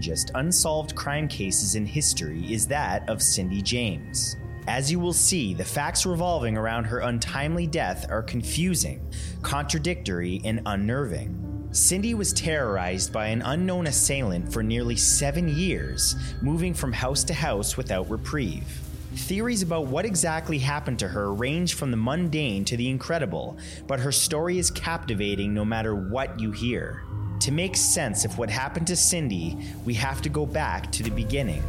strangest unsolved crime cases in history is that of Cindy James. As you will see, the facts revolving around her untimely death are confusing, contradictory, and unnerving. Cindy was terrorized by an unknown assailant for nearly seven years, moving from house to house without reprieve. Theories about what exactly happened to her range from the mundane to the incredible, but her story is captivating no matter what you hear. To make sense of what happened to Cindy, we have to go back to the beginning.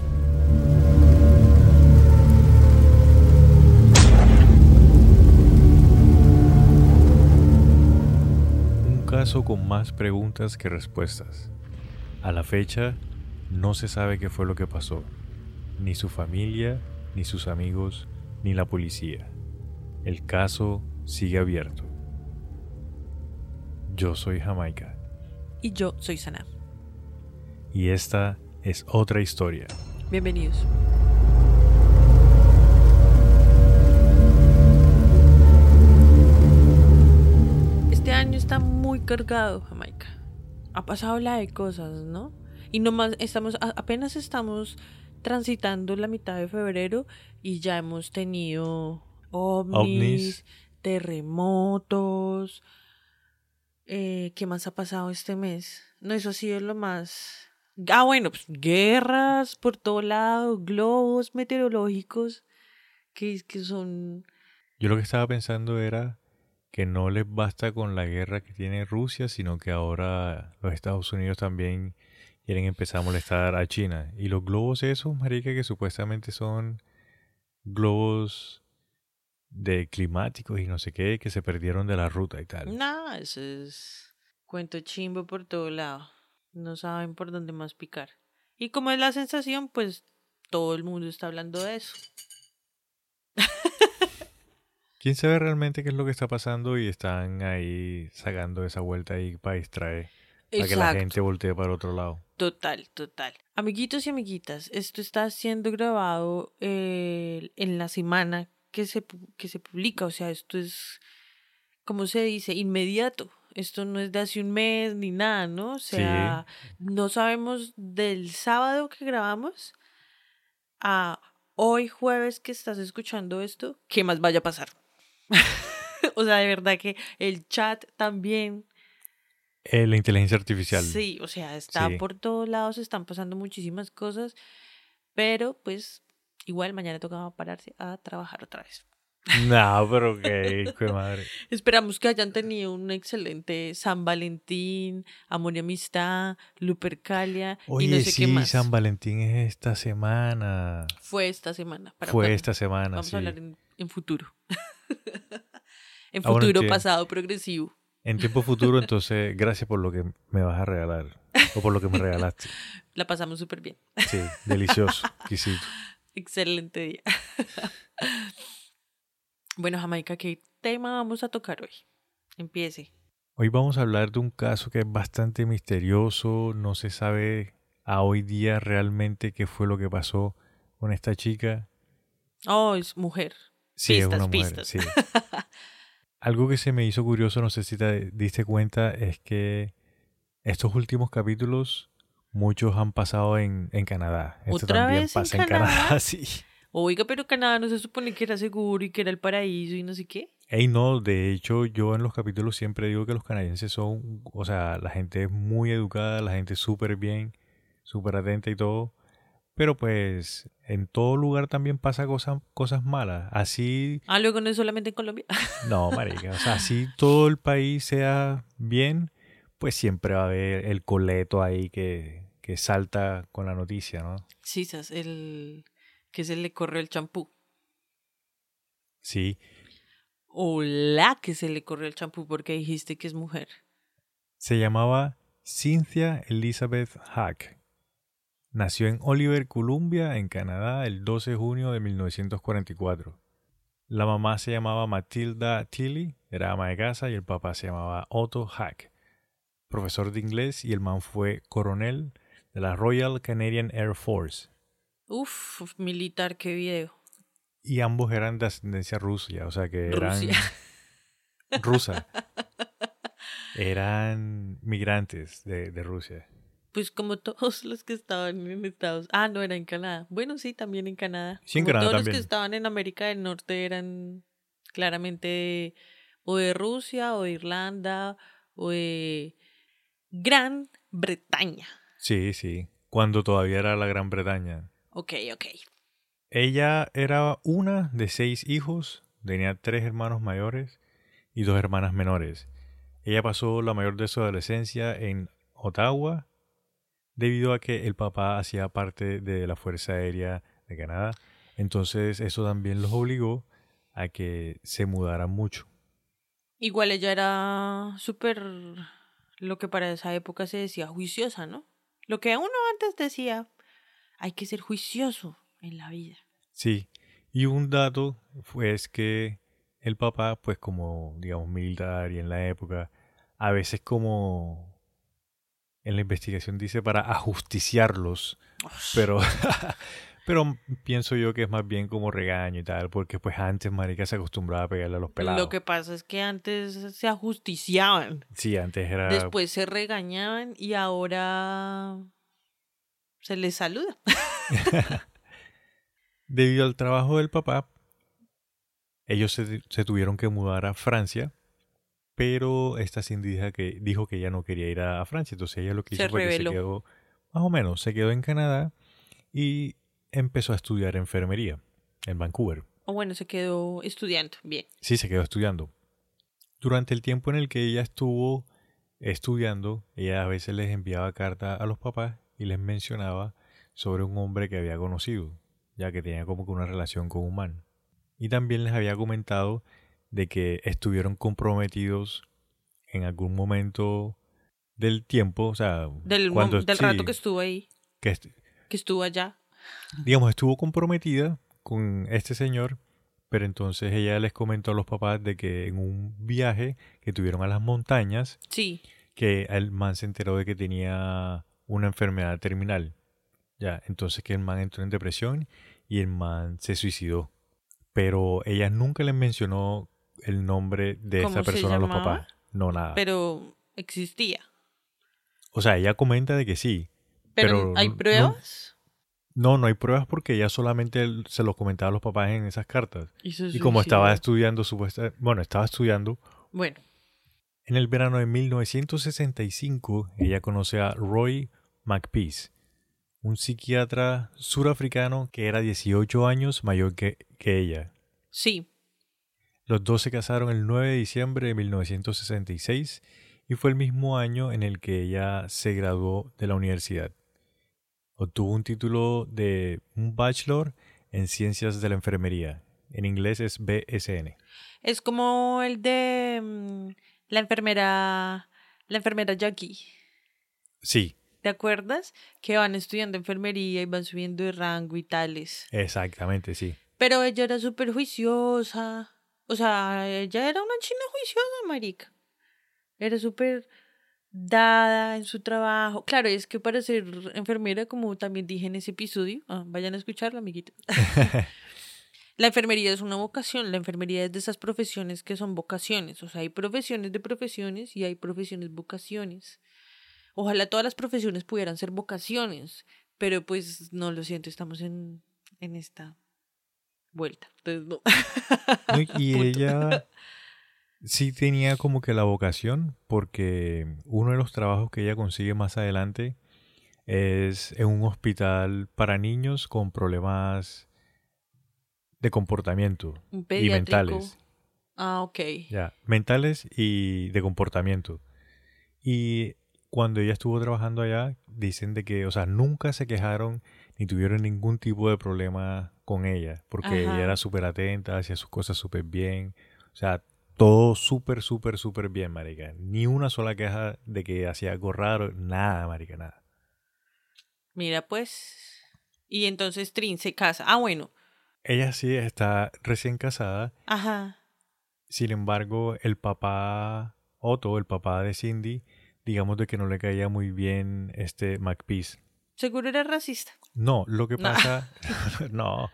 Un caso con más preguntas que respuestas. A la fecha, no se sabe qué fue lo que pasó. Ni su familia, ni sus amigos, ni la policía. El caso sigue abierto. Yo soy Jamaica. Y yo soy Sana. Y esta es otra historia. Bienvenidos. Este año está muy cargado, Jamaica. Ha pasado la de cosas, ¿no? Y nomás estamos, apenas estamos transitando la mitad de febrero y ya hemos tenido ovnis, terremotos. Eh, ¿Qué más ha pasado este mes? No, eso ha sido lo más... Ah, bueno, pues guerras por todo lado, globos meteorológicos que, que son... Yo lo que estaba pensando era que no les basta con la guerra que tiene Rusia, sino que ahora los Estados Unidos también quieren empezar a molestar a China. Y los globos esos, marica, que supuestamente son globos de climáticos y no sé qué, que se perdieron de la ruta y tal. No, eso es cuento chimbo por todo lado. No saben por dónde más picar. Y como es la sensación, pues todo el mundo está hablando de eso. ¿Quién sabe realmente qué es lo que está pasando y están ahí sacando esa vuelta ahí para distraer? Para que la gente voltee para otro lado. Total, total. Amiguitos y amiguitas, esto está siendo grabado eh, en la semana que se, que se publica. O sea, esto es, ¿cómo se dice? Inmediato. Esto no es de hace un mes ni nada, ¿no? O sea, no sabemos del sábado que grabamos a hoy jueves que estás escuchando esto, ¿qué más vaya a pasar? o sea, de verdad que el chat también eh, la inteligencia artificial. Sí, o sea, está por todos lados, están pasando muchísimas cosas, pero pues igual mañana toca pararse a trabajar otra vez. No, pero qué, qué madre. Esperamos que hayan tenido un excelente San Valentín, amor y amistad, Lupercalia y no sé sí, qué más. San Valentín es esta semana. Fue esta semana. Fue esta semana, Vamos sí. a hablar en, futuro. en ah, futuro, pasado, progresivo. En tiempo futuro, entonces, gracias por lo que me vas a regalar. O por lo que me regalaste. La pasamos súper bien. Sí, delicioso, exquisito. Excelente día. bueno, Jamaica, ¿qué tema vamos a tocar hoy? Empiece. Hoy vamos a hablar de un caso que es bastante misterioso. No se sabe a hoy día realmente qué fue lo que pasó con esta chica. Oh, es mujer. Sí, pistas, es una mujer, pistas. sí. Algo que se me hizo curioso, no sé si te diste cuenta, es que estos últimos capítulos muchos han pasado en, en Canadá. Esto ¿Otra también vez pasa en en Canadá, Canadá? sí. Oiga, pero Canadá no se supone que era seguro y que era el paraíso y no sé qué. Ey, no, de hecho yo en los capítulos siempre digo que los canadienses son, o sea, la gente es muy educada, la gente es súper bien, súper atenta y todo. Pero pues en todo lugar también pasa cosas, cosas malas. Así... Ah, luego no es solamente en Colombia. No, marica. O sea, así todo el país sea bien, pues siempre va a haber el coleto ahí que, que salta con la noticia, ¿no? Sí, el que se le corrió el champú. Sí. O la que se le corrió el champú porque dijiste que es mujer. Se llamaba Cynthia Elizabeth Hack. Nació en Oliver, Columbia, en Canadá, el 12 de junio de 1944. La mamá se llamaba Matilda Tilly, era ama de casa, y el papá se llamaba Otto Hack, profesor de inglés, y el man fue coronel de la Royal Canadian Air Force. Uf, militar, qué video. Y ambos eran de ascendencia rusa, o sea que eran Rusia. rusa. Eran migrantes de, de Rusia. Pues como todos los que estaban en Estados Ah, no, era en Canadá. Bueno, sí, también en Canadá. Sí, en Como Canadá todos los que estaban en América del Norte eran claramente o de Rusia o de Irlanda o de Gran Bretaña. Sí, sí. Cuando todavía era la Gran Bretaña. Ok, ok. Ella era una de seis hijos, tenía tres hermanos mayores y dos hermanas menores. Ella pasó la mayor de su adolescencia en Ottawa debido a que el papá hacía parte de la Fuerza Aérea de Canadá. Entonces eso también los obligó a que se mudaran mucho. Igual ella era súper, lo que para esa época se decía juiciosa, ¿no? Lo que uno antes decía, hay que ser juicioso en la vida. Sí, y un dato fue es que el papá, pues como digamos militar y en la época, a veces como en la investigación dice para ajusticiarlos, pero pero pienso yo que es más bien como regaño y tal, porque pues antes marica se acostumbraba a pegarle a los pelados. Lo que pasa es que antes se ajusticiaban, Sí, antes era después se regañaban y ahora se les saluda. Debido al trabajo del papá, ellos se, se tuvieron que mudar a Francia, pero esta Cindy dijo que, dijo que ella no quería ir a, Francia, entonces ella lo que Se hizo fue que se quedó, más o menos, se quedó en Canadá y empezó a estudiar enfermería en Vancouver. O bueno, se quedó estudiando. Bien. Sí, se quedó estudiando. Durante el tiempo en el que ella estuvo estudiando, ella a veces les enviaba cartas a los papás y les mencionaba sobre un hombre que había conocido, ya que tenía como que una relación con un man. Y también les había comentado de que estuvieron comprometidos en algún momento del tiempo, o sea, Del, cuando del sí, rato que estuvo ahí, que est- que estuvo allá. Digamos, estuvo comprometida con este señor, pero entonces ella les comentó a los papás de que en un viaje que tuvieron a las montañas, Sí. que el man se enteró de que tenía una enfermedad terminal. Ya, entonces que el man entró en depresión y el man se suicidó. Pero ella nunca les mencionó el nombre de ¿Cómo esta se persona a los papás. No, nada. Pero existía. o sea, ella comenta de que sí. Pero, Pero ¿hay pruebas? No, no hay pruebas porque ella solamente se los comentaba a los papás en esas cartas. Y, Y como estaba estudiando, supuesta, bueno, estaba estudiando, Bueno, en el verano de 1965 ella conoce a Roy McPeace, un psiquiatra surafricano que era 18 años mayor que, que ella. sí. Los dos se casaron el 9 de diciembre de 1966 y fue el mismo año en el que ella se graduó de la universidad. Obtuvo un título de un bachelor en ciencias de la enfermería. En inglés es BSN. Es como el de mm, la enfermera, la enfermera Jackie. Sí, ¿Te acuerdas? Que van estudiando enfermería y van subiendo de rango y tales. exactamente, sí. Pero ella era súper juiciosa. O sea, ella era una china juiciosa, marica. Era súper dada en su trabajo. Claro, es que para ser enfermera, como también dije en ese episodio, ah, vayan a escucharlo, amiguitos. La enfermería es una vocación, la enfermería es de esas profesiones que son vocaciones, o sea, hay profesiones de profesiones y hay profesiones vocaciones. Ojalá todas las profesiones pudieran ser vocaciones, pero pues no lo siento, estamos en, en esta vuelta. Entonces, no. Y ella sí tenía como que la vocación porque uno de los trabajos que ella consigue más adelante es en un hospital para niños con problemas de comportamiento y mentales. Ah, ok. Ya, mentales y de comportamiento. Y cuando ella estuvo trabajando allá, dicen de que, o sea, nunca se quejaron ni tuvieron ningún tipo de problema con ella, porque Ajá. ella era súper atenta, hacía sus cosas súper bien, o sea, todo súper, súper, súper bien, marica. Ni una sola queja de que hacía algo raro, nada, marica, nada. Mira, pues. Y entonces Trin se casa. Ah, bueno. Ella sí está recién casada, Ajá. sin embargo, el papá Otto, el papá de Cindy, digamos de que no le caía muy bien este McPeace. Seguro era racista. No, lo que pasa, no,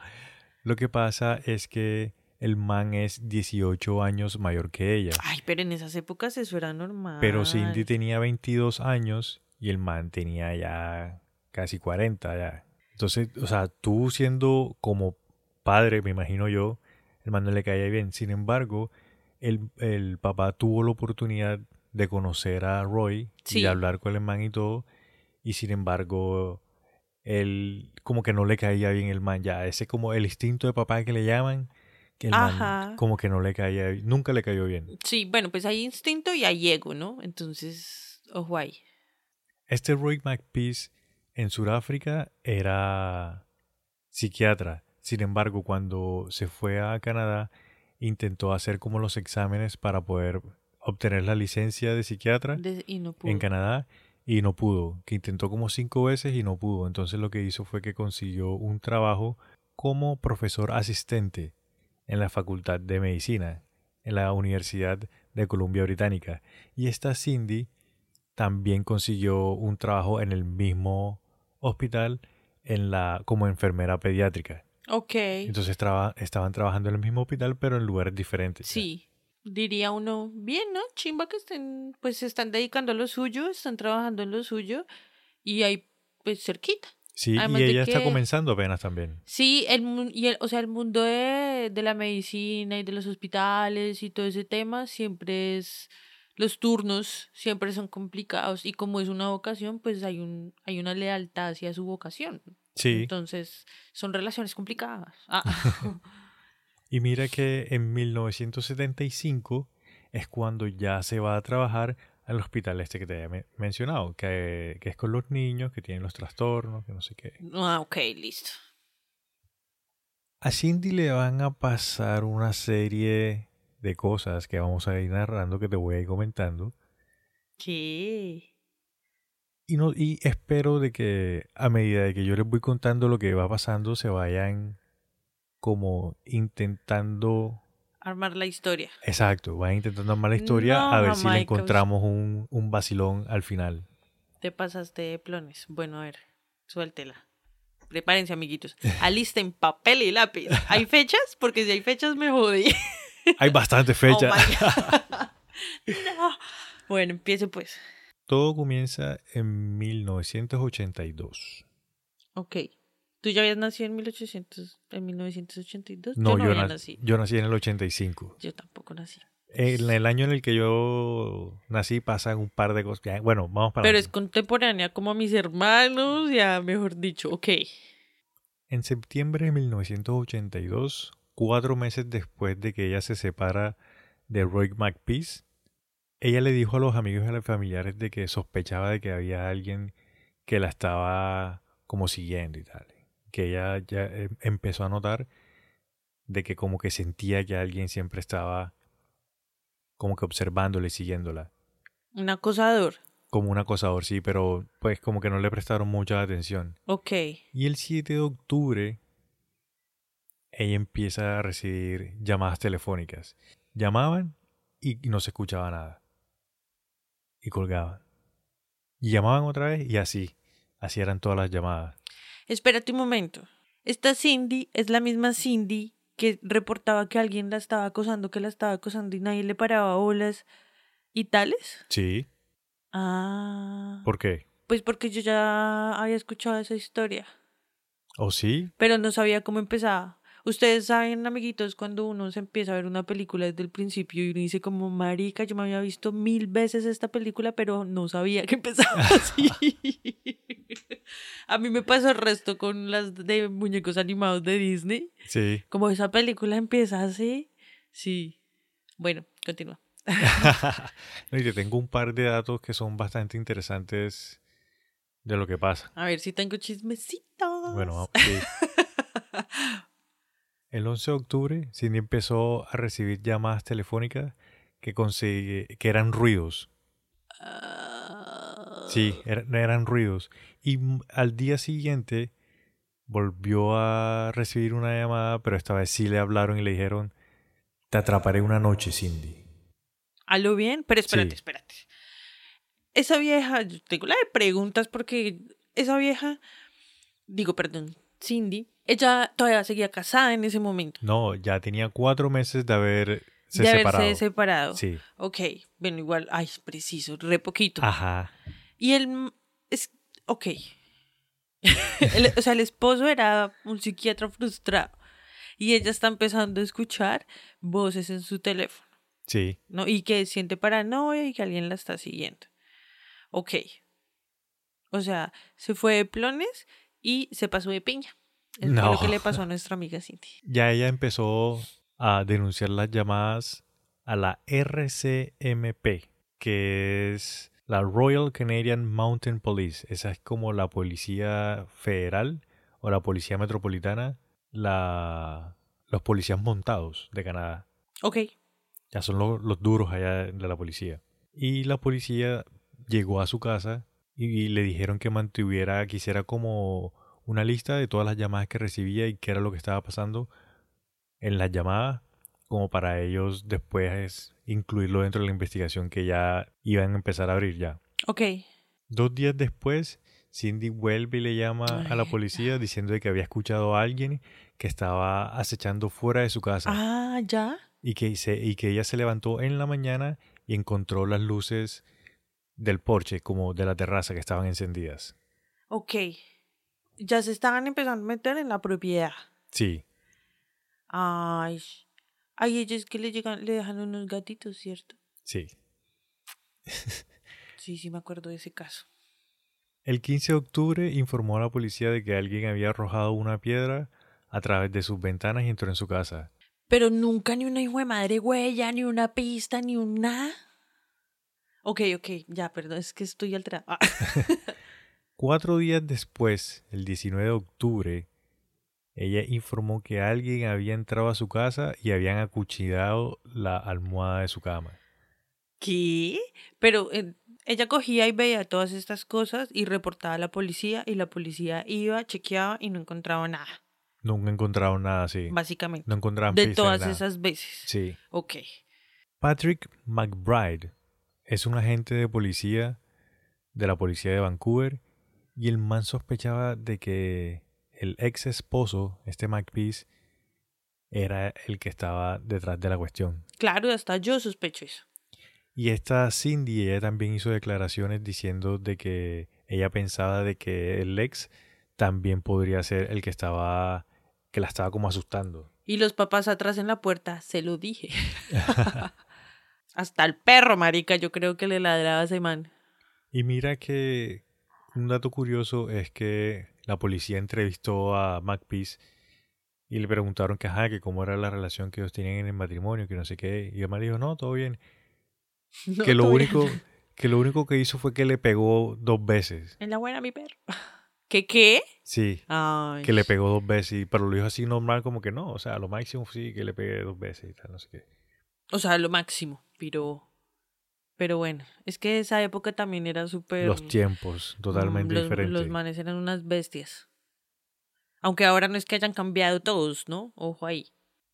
lo que pasa es que el man es 18 años mayor que ella, Ay, pero en esas épocas eso era normal. pero Cindy tenía 22 años y el man tenía ya casi 40 ya. Entonces, o sea, tú siendo como padre, me imagino yo, el man no le caía bien. Sin embargo, el, el papá tuvo la oportunidad de conocer a Roy Sí. y hablar con el man y todo. Y sin embargo, él como que no le caía bien el man ya. Ese como el instinto de papá que le llaman, que el Ajá. man como que no le caía, nunca le cayó bien. Sí, bueno, pues hay instinto y hay ego, ¿no? Entonces, ojo ahí. Este Roy McPeace en Sudáfrica era psiquiatra. Sin embargo, cuando se fue a Canadá, intentó hacer como los exámenes para poder obtener la licencia de psiquiatra De- y no pudo. en Canadá y no pudo, que intentó como cinco veces y no pudo. Entonces lo que hizo fue que consiguió un trabajo como profesor asistente en la Facultad de Medicina, en la Universidad de Columbia Británica. Y esta Cindy también consiguió un trabajo en el mismo hospital en la, como enfermera pediátrica. Ok. Entonces traba- estaban trabajando en el mismo hospital pero en lugares diferentes. Sí. Diría uno, bien, ¿no? Chimba que estén, pues se están dedicando a lo suyo, están trabajando en lo suyo y ahí, pues cerquita. Sí, Además y ella está comenzando apenas también. Sí, el, y el, o sea, el mundo de, de la medicina y de los hospitales y todo ese tema siempre es, los turnos siempre son complicados y como es una vocación, pues hay, un, hay una lealtad hacia su vocación. Sí. Entonces, son relaciones complicadas. Ah. Y mira que en 1975 es cuando ya se va a trabajar al hospital este que te había me- mencionado, que, que es con los niños que tienen los trastornos, que no sé qué. ah, ok, listo. A Cindy le van a pasar una serie de cosas que vamos a ir narrando, que te voy a ir comentando. ¿Qué? Y, no, y espero de que a medida de que yo les voy contando lo que va pasando, se vayan como intentando Armar la historia. Exacto, van intentando armar la historia No, a ver si le encontramos un, un vacilón al final. Te pasaste de plones. Bueno, a ver, suéltela. Prepárense, amiguitos. Alisten papel y lápiz. ¿Hay fechas? Porque si hay fechas me jodí. Hay bastante Oh fecha. my God. No. Bueno, empiece pues. Todo comienza en 1982. Ok. ¿Tú ya habías nacido en 1800, en 1982? No, yo no yo, había na- nacido. yo nací en el 85. Yo tampoco nací. En el año en el que yo nací pasan un par de cosas. Ya, Bueno, vamos para Pero es contemporánea como a mis hermanos, ya mejor dicho. Ok. En septiembre de 1982, cuatro meses después de que ella se separa de Roy McPeace, ella le dijo a los amigos y a los familiares de que sospechaba de que había alguien que la estaba como siguiendo y tal. Que ella ya eh, empezó a notar de que como que sentía que alguien siempre estaba como que observándola y siguiéndola. Un acosador. Como un acosador, sí, pero pues como que no le prestaron mucha atención. Ok. Y el 7 de octubre, ella empieza a recibir llamadas telefónicas. Llamaban y no se escuchaba nada. Y colgaban. Y llamaban otra vez y así. Así eran todas las llamadas. Espérate un momento. Esta Cindy es la misma Cindy que reportaba que alguien la estaba acosando, que la estaba acosando y nadie le paraba bolas y tales. Sí. Ah. ¿Por qué? Pues porque yo ya había escuchado esa historia, ¿O sí? pero no sabía cómo empezaba. Ustedes saben, amiguitos, cuando uno se empieza a ver una película desde el principio y uno dice como, marica, yo me había visto mil veces esta película, pero no sabía que empezaba así. a mí me pasó el resto con las de muñecos animados de Disney. Sí. Como esa película empieza así, sí. Bueno, continúa. No, y te tengo un par de datos que son bastante interesantes de lo que pasa. A ver si tengo chismecitos. Bueno. El 11 de octubre, Cindy empezó a recibir llamadas telefónicas que, consigue, que eran ruidos. Ah, Sí, er- eran ruidos. Y al día siguiente volvió a recibir una llamada, pero esta vez sí le hablaron y le dijeron, te atraparé una noche, Cindy. ¿A lo bien? Pero espérate, Sí. espérate. Esa vieja, yo tengo la de preguntas porque esa vieja, digo, perdón, Cindy, ella todavía seguía casada en ese momento. No, ya tenía cuatro meses de haberse de separado. haberse separado. Sí. Ok, bueno, igual, ay, preciso, re poquito. Ajá. Y el, es, ok. El- o sea, el esposo era un psiquiatra frustrado y ella está empezando a escuchar voces en su teléfono, Sí. ¿no? Y que siente paranoia y que alguien la está siguiendo. Ok. O sea, se fue de plones y se pasó de piña. Es No. lo que le pasó a nuestra amiga Cindy. Ya ella empezó a denunciar las llamadas a la RCMP, que es la Royal Canadian Mountain Police. Esa es como la policía federal o la policía metropolitana, la, los policías montados de Canadá. Ok. Ya son lo- los duros allá de la policía. Y la policía llegó a su casa y, le dijeron que mantuviera, que hiciera como una lista de todas las llamadas que recibía y qué era lo que estaba pasando en las llamadas, como para ellos después incluirlo dentro de la investigación que ya iban a empezar a abrir ya. Ok. Dos días después, Cindy vuelve y le llama a la policía diciendo de que había escuchado a alguien que estaba acechando fuera de su casa Ah, ya. y que, se, y que ella se levantó en la mañana y encontró las luces del porche, como de la terraza, que estaban encendidas. Ok. Ya se estaban empezando a meter en la propiedad. Sí, Ay. Ay, ellos que le llegan, le dejan unos gatitos, ¿cierto? sí. Sí, sí me acuerdo de ese caso. El 15 de octubre informó a la policía de que alguien había arrojado una piedra a través de sus ventanas y entró en su casa. Pero nunca ni una hijo de madre huella, ni una pista, ni un nada. Ok, ok, ya, perdón, es que estoy alterada. Cuatro días después, el 19 de octubre, ella informó que alguien había entrado a su casa y habían acuchillado la almohada de su cama. ¿Qué? Pero eh, ella cogía y veía todas estas cosas y reportaba a la policía y la policía iba, chequeaba y no encontraba nada, Nunca encontraron nada así. básicamente. No encontraron de todas nada. esas veces. Sí. Ok. Patrick McBride es un agente de policía de la policía de Vancouver y el man sospechaba de que el ex esposo, este McPeace, era el que estaba detrás de la cuestión. Claro, hasta yo sospecho eso. Y esta Cindy, ella también hizo declaraciones diciendo de que ella pensaba de que el ex también podría ser el que estaba, que la estaba como asustando. Y los papás atrás en la puerta, se lo dije. Hasta el perro, marica, yo creo que le ladraba a ese man. Y mira que un dato curioso es que la policía entrevistó a McPeace y le preguntaron que, ajá, que cómo era la relación que ellos tenían en el matrimonio, que no sé qué. Y el man dijo, no, todo bien. No, que, lo bien. único, que lo único que hizo fue que le pegó dos veces. En la buena, mi perro. ¿Qué qué? Sí, Ay. que le pegó dos veces. y- Pero lo dijo así normal, como que no. O sea, lo máximo sí que le pegué dos veces y tal, no sé qué. O sea, lo máximo, pero... Pero bueno, es que esa época también era súper... Los tiempos, totalmente Mm, los, diferentes. Los manes eran unas bestias. Aunque ahora no es que hayan cambiado todos, ¿no? Ojo ahí.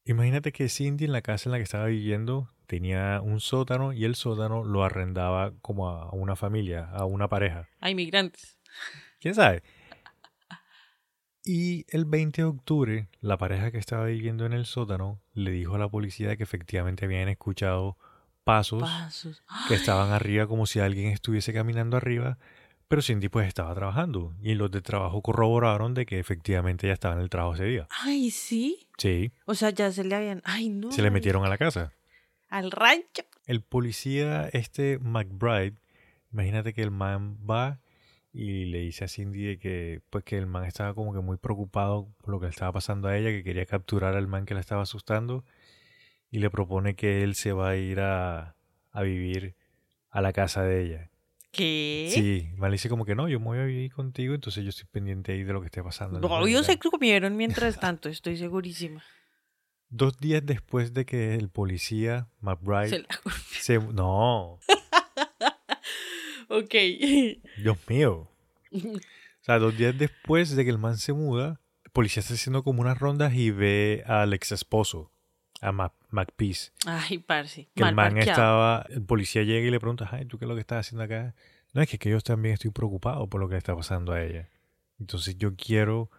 Imagínate que Cindy en la casa en la que estaba viviendo tenía un sótano y el sótano lo arrendaba como a una familia, a una pareja. Hay migrantes. ¿Quién sabe? Y el 20 de octubre, la pareja que estaba viviendo en el sótano le dijo a la policía que efectivamente habían escuchado pasos Pasos. que estaban arriba como si alguien estuviese caminando arriba, pero Cindy pues estaba trabajando y los de trabajo corroboraron de que efectivamente ella estaba en el trabajo ese día. Ay, sí. Sí, O sea, ya se le habían... Ay, no. se le metieron a la casa. Al rancho. El policía, este McBride, imagínate que el man va y le dice a Cindy de que, pues que el man estaba como que muy preocupado por lo que le estaba pasando a ella, que quería capturar al man que la estaba asustando y le propone que él se va a ir a, a vivir a la casa de ella. ¿Qué? Sí, el man le dice como que no, yo me voy a vivir contigo, entonces yo estoy pendiente ahí de lo que esté pasando. Obvio casa". se comieron mientras tanto, estoy segurísima. Dos días después de que el policía McBride Se la- se... No, Ok. Dios mío. O sea, dos días después de que el man se muda, el policía está haciendo como unas rondas y ve al ex esposo, a Mac McPeace. Ay, parce. Que Mal el man parqueado. estaba, el policía llega y le pregunta, ay, ¿tú qué es lo que estás haciendo acá? No, es que, que yo también estoy preocupado por lo que le está pasando a ella. Entonces yo quiero,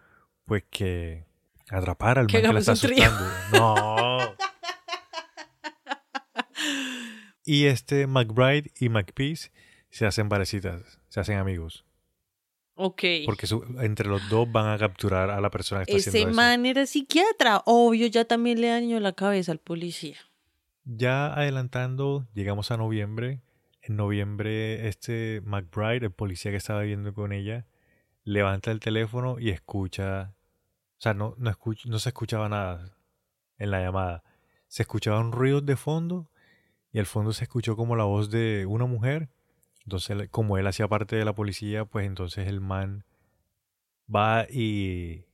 pues, que atrapar al man que la está asustando. No. y este McBride y McPeace se hacen parecitas, se hacen amigos. Ok. Porque su- entre los dos van a capturar a la persona que está Ese haciendo eso. man era psiquiatra. Obvio, ya también le dañó la cabeza al policía. Ya adelantando, llegamos a noviembre. En noviembre, este McBride, el policía que estaba viviendo con ella, levanta el teléfono y escucha. O sea, no, no, no se escuchaba nada en la llamada. Se escuchaban ruidos de fondo y al fondo se escuchó como la voz de una mujer. Entonces, como él hacía parte de la policía, pues entonces el man va y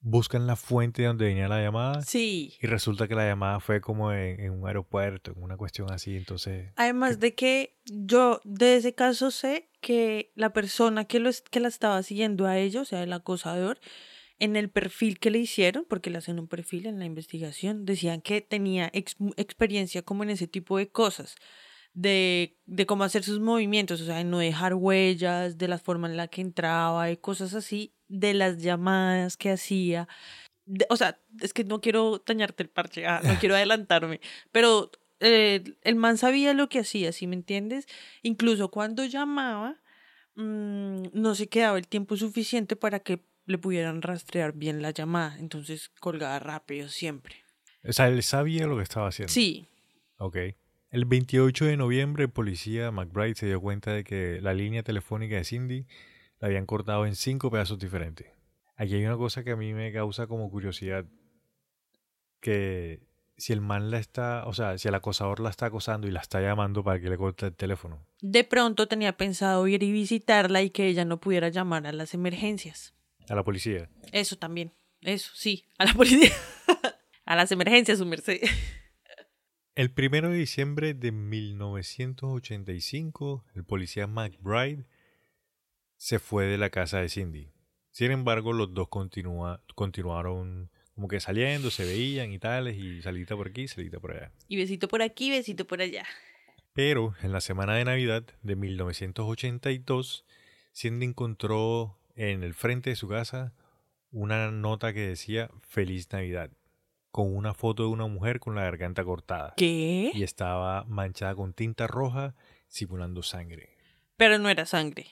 busca en la fuente donde venía la llamada. Sí. Y resulta que la llamada fue como en, en un aeropuerto, en una cuestión así, entonces... Además de que yo de ese caso sé que la persona que, que la estaba siguiendo a ella, o sea, el acosador, en el perfil que le hicieron, porque le hacen un perfil en la investigación, decían que tenía ex- experiencia como en ese tipo de cosas, de, de cómo hacer sus movimientos, o sea, de no dejar huellas, de la forma en la que entraba, de cosas así, de las llamadas que hacía. de- o sea, es que no quiero dañarte el parche, ah, no quiero adelantarme, pero eh, el man sabía lo que hacía, ¿sí me entiendes? Incluso cuando llamaba, mm, no se quedaba el tiempo suficiente para que le pudieran rastrear bien la llamada, entonces colgaba rápido siempre. O sea, él sabía lo que estaba haciendo. Sí, Ok. El 28 de noviembre, el policía McBride se dio cuenta de que la línea telefónica de Cindy la habían cortado en cinco pedazos diferentes. Aquí hay una cosa que a mí me causa como curiosidad. Que si el man la está, o sea, si el acosador la está acosando y la está llamando para que le corte el teléfono. de pronto tenía pensado ir y visitarla y que ella no pudiera llamar a las emergencias. A la policía. Eso también, eso sí, a la policía, a las emergencias, su merced. El primero de diciembre de 1985, el policía McBride se fue de la casa de Cindy. Sin embargo, los dos continuaron como que saliendo, se veían y tales, y salita por aquí, salita por allá. Y besito por aquí, besito por allá. Pero en la semana de Navidad de 1982, Cindy encontró en el frente de su casa una nota que decía Feliz Navidad, con una foto de una mujer con la garganta cortada ¿Qué? y estaba manchada con tinta roja simulando sangre. Pero no era sangre.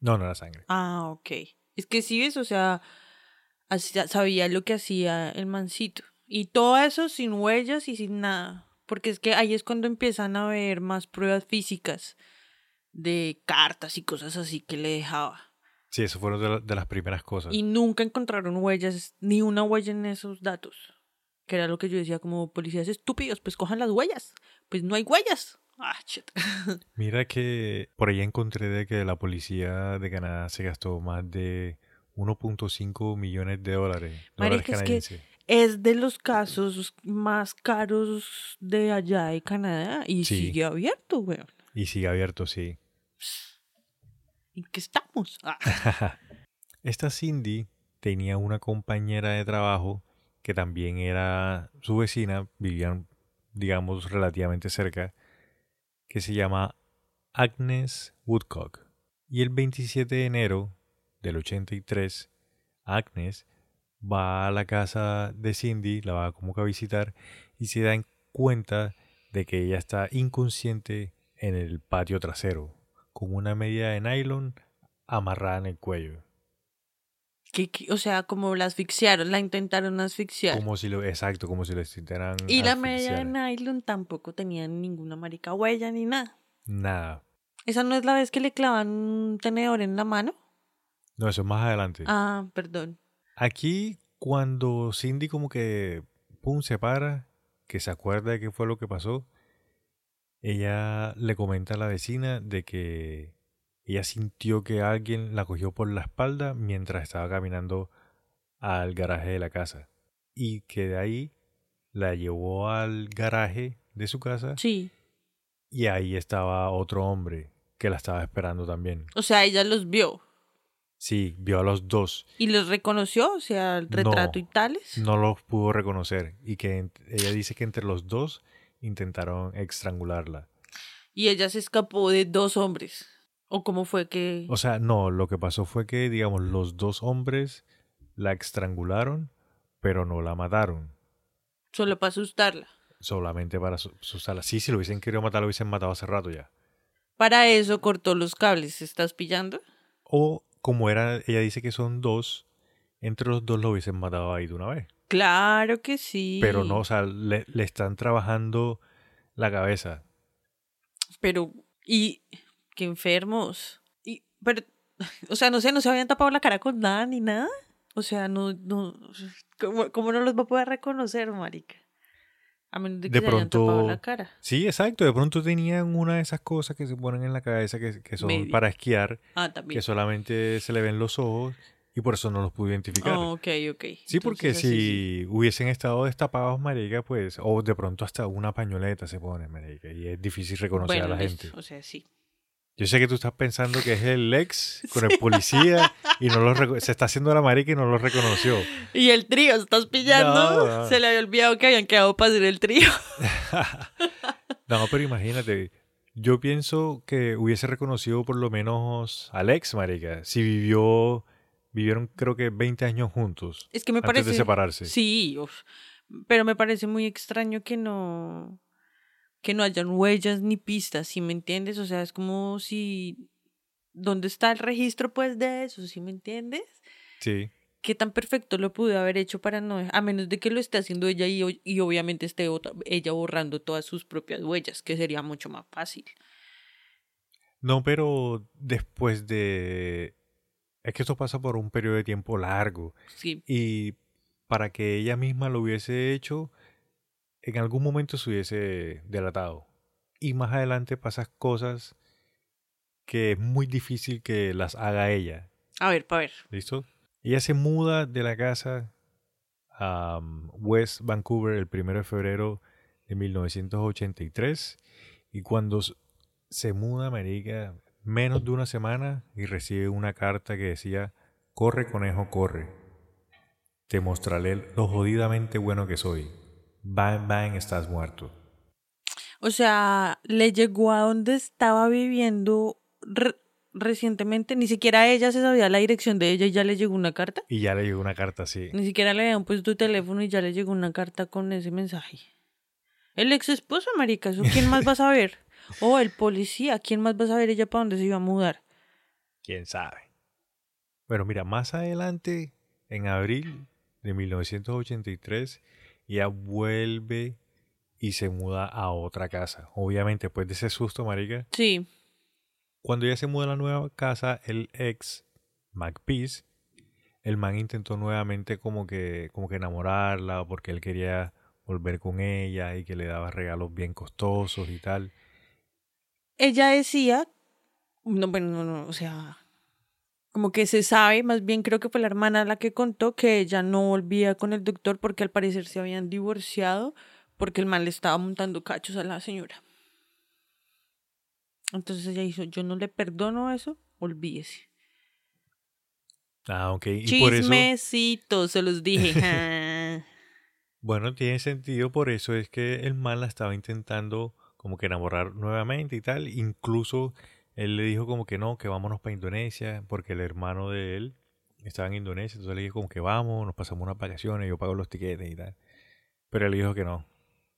No, no era sangre. Ah, ok. Es que sí ves, o sea, sabía lo que hacía el mancito. Y todo eso sin huellas y sin nada. Porque es que ahí es cuando empiezan a haber más pruebas físicas de cartas y cosas así que le dejaba. Sí, eso fueron de, la- de las primeras cosas. Y nunca encontraron huellas, ni una huella en esos datos. Que era lo que yo decía como policías estúpidos, pues cojan las huellas. Pues no hay huellas. Ah, shit. Mira que por ahí encontré de que la policía de Canadá se gastó más de 1.5 millones de dólares. dólares es que- es de los casos más caros de allá de Canadá y Sí. sigue abierto, weón. Y sigue abierto, sí. ¿En qué estamos? Ah, Esta Cindy tenía una compañera de trabajo que también era su vecina, vivían, digamos, relativamente cerca, que se llama Agnes Woodcock. Y el 27 de enero del 83, Agnes va a la casa de Cindy, la va como que a visitar y se da cuenta de que ella está inconsciente en el patio trasero, con una medida de nylon amarrada en el cuello. ¿Qué- qué? o sea, como la asfixiaron, la intentaron asfixiar. Como si lo, exacto, como si lo intentaran y la media de nylon tampoco tenía ninguna marica huella ni nada. Nada. ¿Esa no es la vez que le clavan un tenedor en la mano? No, eso es más adelante. Ah, perdón. Aquí, cuando Cindy como que, pum, se para, que se acuerda de qué fue lo que pasó, ella le comenta a la vecina de que ella sintió que alguien la cogió por la espalda mientras estaba caminando al garaje de la casa. Y que de ahí la llevó al garaje de su casa Sí. y ahí estaba otro hombre que la estaba esperando también. O sea, ella los vio Sí, vio a los dos. y los reconoció, o sea, el retrato y tales. no los pudo reconocer y que ella dice que entre los dos intentaron estrangularla. Y ella se escapó de dos hombres. ¿O cómo fue que...? O sea, no, lo que pasó fue que, digamos, los dos hombres la estrangularon, pero no la mataron, Solo para asustarla. solamente para su- asustarla. Sí, si lo hubiesen querido matar, lo hubiesen matado hace rato ya. Para eso cortó los cables. ¿Estás pillando? O como era, ella dice que son dos, entre los dos lo hubiesen matado ahí de una vez. Claro que sí. Pero no, o sea, le, le están trabajando la cabeza. Pero, y qué enfermos. Y, pero, o sea, no sé, no se habían tapado la cara con nada ni nada. O sea, no, no, ¿cómo, cómo no los va a poder reconocer, marica? A menos de que De se hayan tapado pronto- la cara. Sí, exacto. De pronto tenían una de esas cosas que se ponen en la cabeza que, que son Maybe. para esquiar, Ah, también. que solamente se le ven los ojos y por eso no los pude identificar. Oh, ok, ok. Sí, porque Entonces, así si hubiesen estado destapados, marica, pues, o de pronto hasta una pañoleta se pone, marica, y es difícil reconocer Bueno, a la listo, gente. O sea, sí. Yo sé que tú estás pensando que es el ex con el policía y no lo se está haciendo la marica y no lo reconoció. Y el trío, ¿estás pillando? No, no. Se le había olvidado que habían quedado para hacer el trío. No, pero imagínate, yo pienso que hubiese reconocido por lo menos al ex, marica, si vivió, vivieron creo que 20 años juntos Es que me antes parece. de separarse. Sí, uf. pero me parece muy extraño que no que no hayan huellas ni pistas, ¿sí me entiendes? O sea, es como si ¿dónde está el registro pues de eso? ¿Sí me entiendes? Sí. ¿Qué tan perfecto lo pude haber hecho para no a menos de que lo esté haciendo ella y, y obviamente esté ota- ella borrando todas sus propias huellas, que sería mucho más fácil. No, pero después de... Es que esto pasa por un periodo de tiempo largo. Sí, Y para que ella misma lo hubiese hecho, en algún momento se hubiese delatado. Y más adelante pasan cosas que es muy difícil que las haga ella. a ver, para ver. ¿Listo? Ella se muda de la casa a um, West Vancouver el 1 de febrero de 1983. Y cuando se muda, marica, menos de una semana y recibe una carta que decía, corre conejo, corre. Te mostraré lo jodidamente bueno que soy. Bang, bang, estás muerto. O sea, le llegó a donde estaba viviendo re- recientemente. Ni siquiera ella se sabía la dirección de ella y ya le llegó una carta. Y ya le llegó una carta así. Ni siquiera le habían puesto tu teléfono y ya le llegó una carta con ese mensaje. El ex esposo, marica, ¿eso quién más va a saber? O el policía, ¿quién más va a saber ella para dónde se iba a mudar? ¿Quién sabe? Bueno, mira, más adelante, en abril de 1983, ella vuelve y se muda a otra casa. Obviamente, después de ese susto, marica. Sí, Cuando ella se muda a la nueva casa, el ex, McPeace, el man intentó nuevamente como que, como que enamorarla porque él quería volver con ella y que le daba regalos bien costosos y tal. ella decía, no, bueno, no, no, o sea, como que se sabe, más bien creo que fue la hermana la que contó que ella no volvía con el doctor porque al parecer se habían divorciado porque el man le estaba montando cachos a la señora. Entonces ella hizo, yo no le perdono eso, olvídese. Ah, ok. Y por eso... Chismecito, se los dije. Bueno, tiene sentido, por eso es que el man la estaba intentando como que enamorar nuevamente y tal. Incluso él le dijo como que no, que vámonos para Indonesia, porque el hermano de él estaba en Indonesia, entonces le dijo como que vamos, nos pasamos unas vacaciones, yo pago los tiquetes y tal. Pero él dijo que no.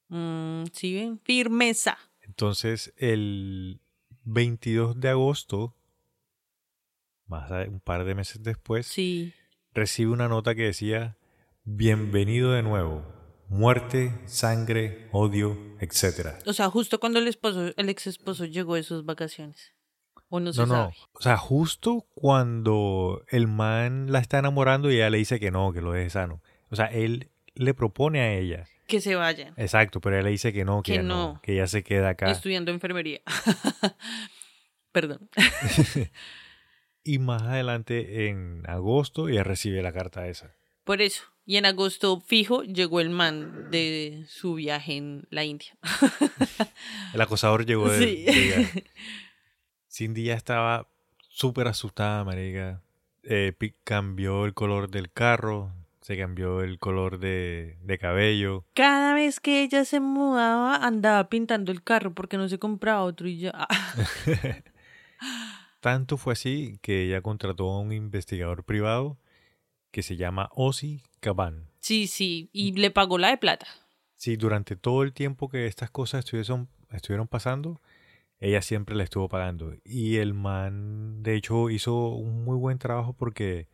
Mm, sí, ven, firmeza. Entonces, el 22 de agosto, más un par de meses después, Sí. recibe una nota que decía, bienvenido de nuevo, muerte, sangre, odio, etc. O sea, justo cuando el esposo, el ex esposo llegó de sus vacaciones. O no se No, no, sabe. o sea, justo cuando el man la está enamorando y ella le dice que no, que lo deje sano. O sea, él le propone a ella. Que se vayan. Exacto, pero ella le dice que no, que, Que ella no, no. que ella se queda acá. Estudiando enfermería. Perdón. Y más adelante, en agosto, ella recibe la carta esa. Por eso. Y en agosto fijo llegó el man de su viaje en la India. El acosador llegó de, Sí. de. Cindy ya estaba súper asustada, marica. Eh, cambió el color del carro, se cambió el color de, de cabello. Cada vez que ella se mudaba, andaba pintando el carro porque no se compraba otro y ya. Tanto fue así que ella contrató a un investigador privado que se llama Ozzy Caban. Sí, sí. Y le pagó la de plata. Sí, durante todo el tiempo que estas cosas estuvieron, estuvieron pasando, ella siempre le estuvo pagando. Y el man, de hecho, hizo un muy buen trabajo porque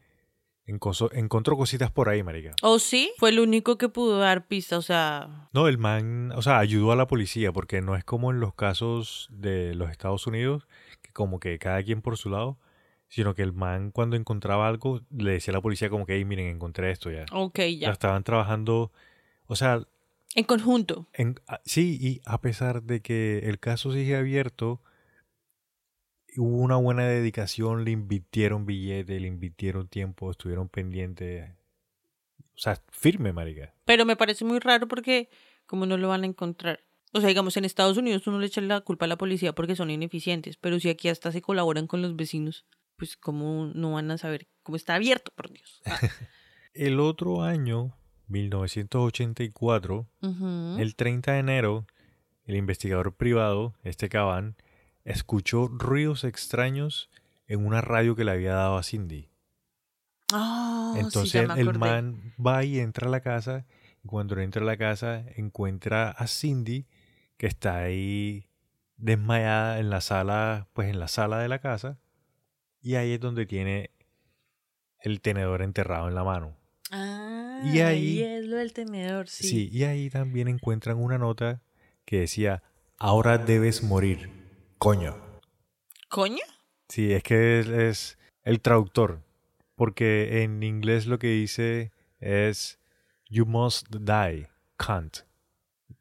encontró, encontró cositas por ahí, marica. ¿O sí? Fue el único que pudo dar pista, o sea... No, el man, o sea, ayudó a la policía porque no es como en los casos de los Estados Unidos, que como que cada quien por su lado, sino que el man cuando encontraba algo le decía a la policía como que, hey, miren, encontré esto ya. Ok, ya. estaban trabajando, o sea, En conjunto. en- a- sí, y a pesar de que el caso sigue abierto, hubo una buena dedicación, le invirtieron billetes, le invirtieron tiempo, estuvieron pendientes. O sea, firme, marica. Pero me parece muy raro porque como no lo van a encontrar. O sea, digamos, en Estados Unidos uno le echa la culpa a la policía porque son ineficientes, pero si aquí hasta se colaboran con los vecinos, pues cómo no van a saber cómo está abierto, por Dios. Ah. El otro año, 1984, Ujú. el 30 de enero, el investigador privado, este Caban, escuchó ruidos extraños en una radio que le había dado a Cindy. Ah, Entonces el man va y entra a la casa y cuando entra a la casa encuentra a Cindy que está ahí desmayada en la sala, pues en la sala de la casa y ahí es donde tiene el tenedor enterrado en la mano. Ah, Y ahí- es lo del tenedor, sí. Sí, y ahí también encuentran una nota que decía, ahora debes morir, coño. ¿Coño? Sí, es que es, es el traductor, porque en inglés lo que dice es You must die, can't.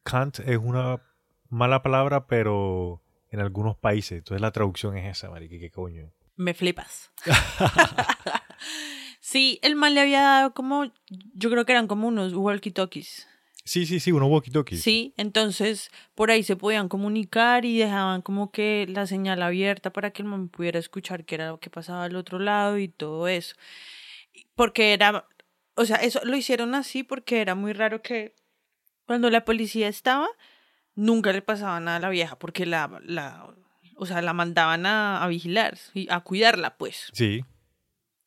Can't es una mala palabra, pero en algunos países, entonces la traducción es esa, marica, qué coño. Me flipas. sí, el man le había dado como, yo creo que eran como unos walkie-talkies. Sí, sí, sí, unos walkie-talkies. Sí, entonces por ahí se podían comunicar y dejaban como que la señal abierta para que el man pudiera escuchar qué era lo que pasaba al otro lado y todo eso. Porque era, o sea, eso lo hicieron así porque era muy raro que cuando la policía estaba, nunca le pasaba nada a la vieja porque la, la o sea, la mandaban a, a vigilar, y a cuidarla, pues. Sí,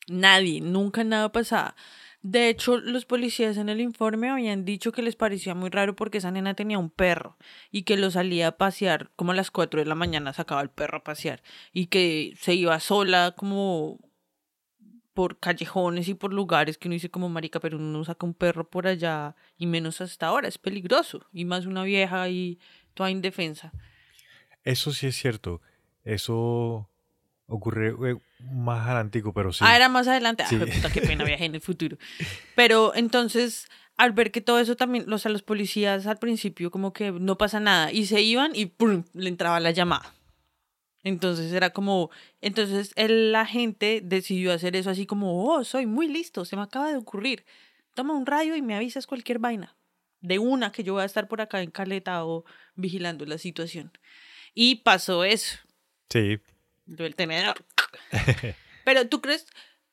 Nadie, nunca nada pasaba. De hecho, los policías en el informe habían dicho que les parecía muy raro porque esa nena tenía un perro y que lo salía a pasear como a las 4 de la mañana sacaba el perro a pasear y que se iba sola como por callejones y por lugares que uno dice como marica, pero uno no saca un perro por allá y menos hasta ahora, es peligroso y más una vieja y toda indefensa. eso sí es cierto. Eso ocurre eh, más adelantico, pero sí. Ah, era más adelante. Sí. Ah, puta, qué pena, viajé en el futuro. Pero entonces, al ver que todo eso también, o sea, los policías al principio como que no pasa nada y se iban y ¡pum! le entraba la llamada. Entonces era como, entonces el agente decidió hacer eso así como, oh, soy muy listo, se me acaba de ocurrir. Toma un rayo y me avisas cualquier vaina. De una que yo voy a estar por acá en caleta o vigilando la situación. Y pasó eso Sí, del tenedor. Pero tú crees,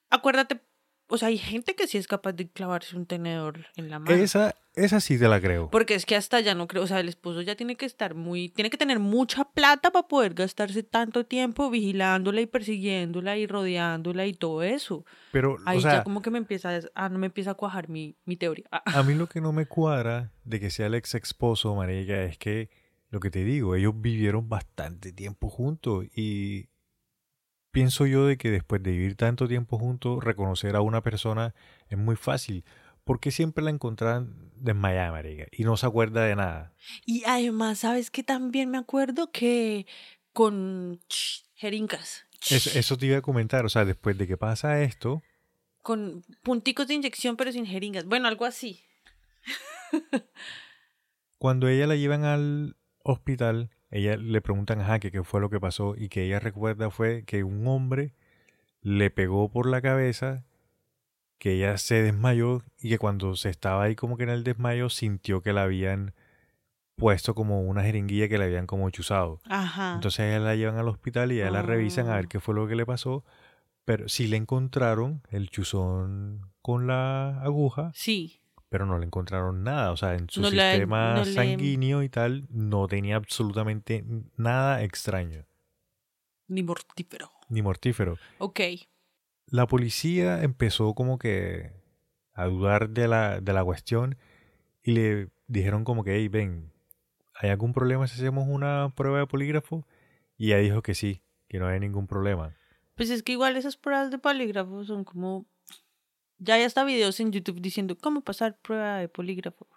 acuérdate, o sea, hay gente que sí es capaz de clavarse un tenedor en la mano. esa, esa sí te la creo. Porque es que hasta ya no creo, o sea, el esposo ya tiene que estar muy, tiene que tener mucha plata para poder gastarse tanto tiempo vigilándola y persiguiéndola y rodeándola y todo eso. Pero, Ahí o sea, ya como que me empieza a, no me empieza a cuajar mi, mi teoría. Ah, A mí lo que no me cuadra de que sea el ex esposo, marica, es que lo que te digo, ellos vivieron bastante tiempo juntos y pienso yo de que después de vivir tanto tiempo juntos, reconocer a una persona es muy fácil. Porque siempre la encontraban desmayada, marica, y no se acuerda de nada. Y además, ¿sabes qué? También me acuerdo que con jeringas. Eso, eso te iba a comentar, o sea, después de que pasa esto, con punticos de inyección pero sin jeringas. Bueno, algo así. cuando ella la llevan al hospital, ella le preguntan, ajá, que qué fue lo que pasó, y que ella recuerda fue que un hombre le pegó por la cabeza, que ella se desmayó y que cuando se estaba ahí como que en el desmayo sintió que la habían puesto como una jeringuilla que le habían como chuzado. Ajá. Entonces ella la llevan al hospital y ella la revisan a ver Ah. qué fue lo que le pasó, pero sí le encontraron el chuzón con la aguja, sí. Pero no le encontraron nada. O sea, en su No le- sistema le- sanguíneo y tal, no tenía absolutamente nada extraño, Ni mortífero. ni mortífero. Ok. La policía empezó como que a dudar de la, de la cuestión y le dijeron como que, hey, ven, ¿hay algún problema si hacemos una prueba de polígrafo? Y ella dijo que sí, que no había ningún problema. Pues es que igual esas pruebas de polígrafo son como... Ya hay hasta videos en YouTube diciendo cómo pasar prueba de polígrafo.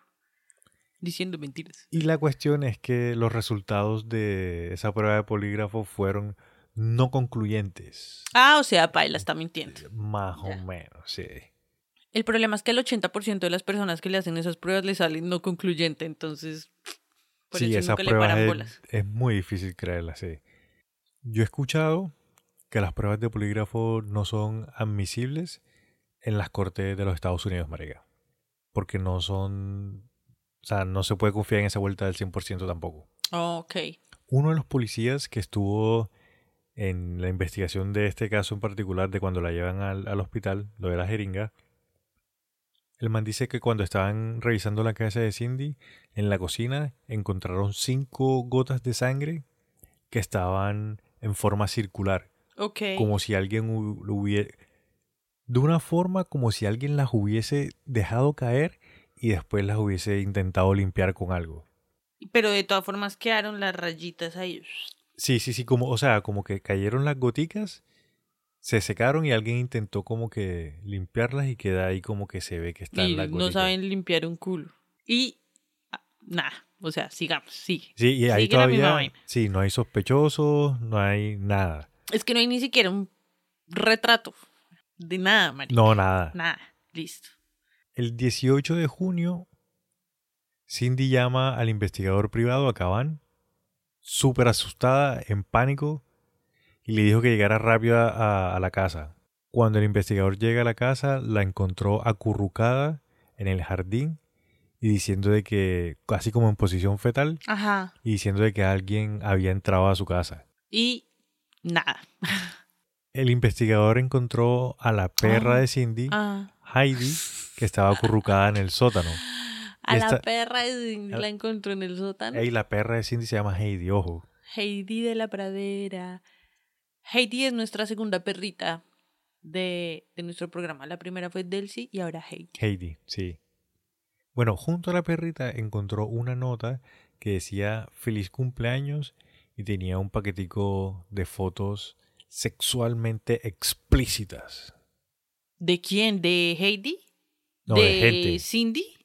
Diciendo mentiras. Y la cuestión es que los resultados de esa prueba de polígrafo fueron no concluyentes. Ah, o sea, Paila está mintiendo. Más Ya. o menos, sí. El problema es que el 80% de las personas que le hacen esas pruebas le salen no concluyente, entonces... Por sí, eso esa nunca le prueba paran es, bolas. es muy difícil creerla, sí. Yo he escuchado que las pruebas de polígrafo no son admisibles en las cortes de los Estados Unidos, marica. Porque no son... O sea, no se puede confiar en esa vuelta del 100% tampoco. Ok. Uno de los policías que estuvo en la investigación de este caso en particular, de cuando la llevan al, al hospital, lo de la jeringa, el man dice que cuando estaban revisando la casa de Cindy, en la cocina encontraron cinco gotas de sangre que estaban en forma circular, Ok. como si alguien lo hubiera... De una forma como si alguien las hubiese dejado caer y después las hubiese intentado limpiar con algo. Pero de todas formas quedaron las rayitas ahí. Sí, sí, sí, como, o sea, como que cayeron las goticas, se secaron y alguien intentó como que limpiarlas y queda ahí como que se ve que están Y las no goticas. saben limpiar un culo. Y ah, nada, o sea, sigamos, sigue. Sí, y ahí Sigue todavía, sí, no hay sospechosos, no hay nada. Es que no hay ni siquiera un retrato de nada, marica. No, nada. Nada, listo. El 18 de junio, Cindy llama al investigador privado, a Caban, súper asustada, en pánico, y le dijo que llegara rápido a, a- a la casa. Cuando el investigador llega a la casa, la encontró acurrucada en el jardín y diciendo de que, casi como en posición fetal, Ajá. y diciendo de que alguien había entrado a su casa. Y nada. El investigador encontró a la perra Ah. de Cindy, Ah. Heidi, que estaba acurrucada en el sótano. A la perra de- la encontró en el sótano. Ey, la perra de Cindy se llama Heidi, ojo. Heidi de la pradera. Heidi es nuestra segunda perrita de, de nuestro programa. La primera fue Delcy y ahora Heidi. Heidi, sí. Bueno, junto a la perrita encontró una nota que decía feliz cumpleaños y tenía un paquetico de fotos sexualmente explícitas. ¿De quién? ¿De Heidi? No, de, gente, Cindy?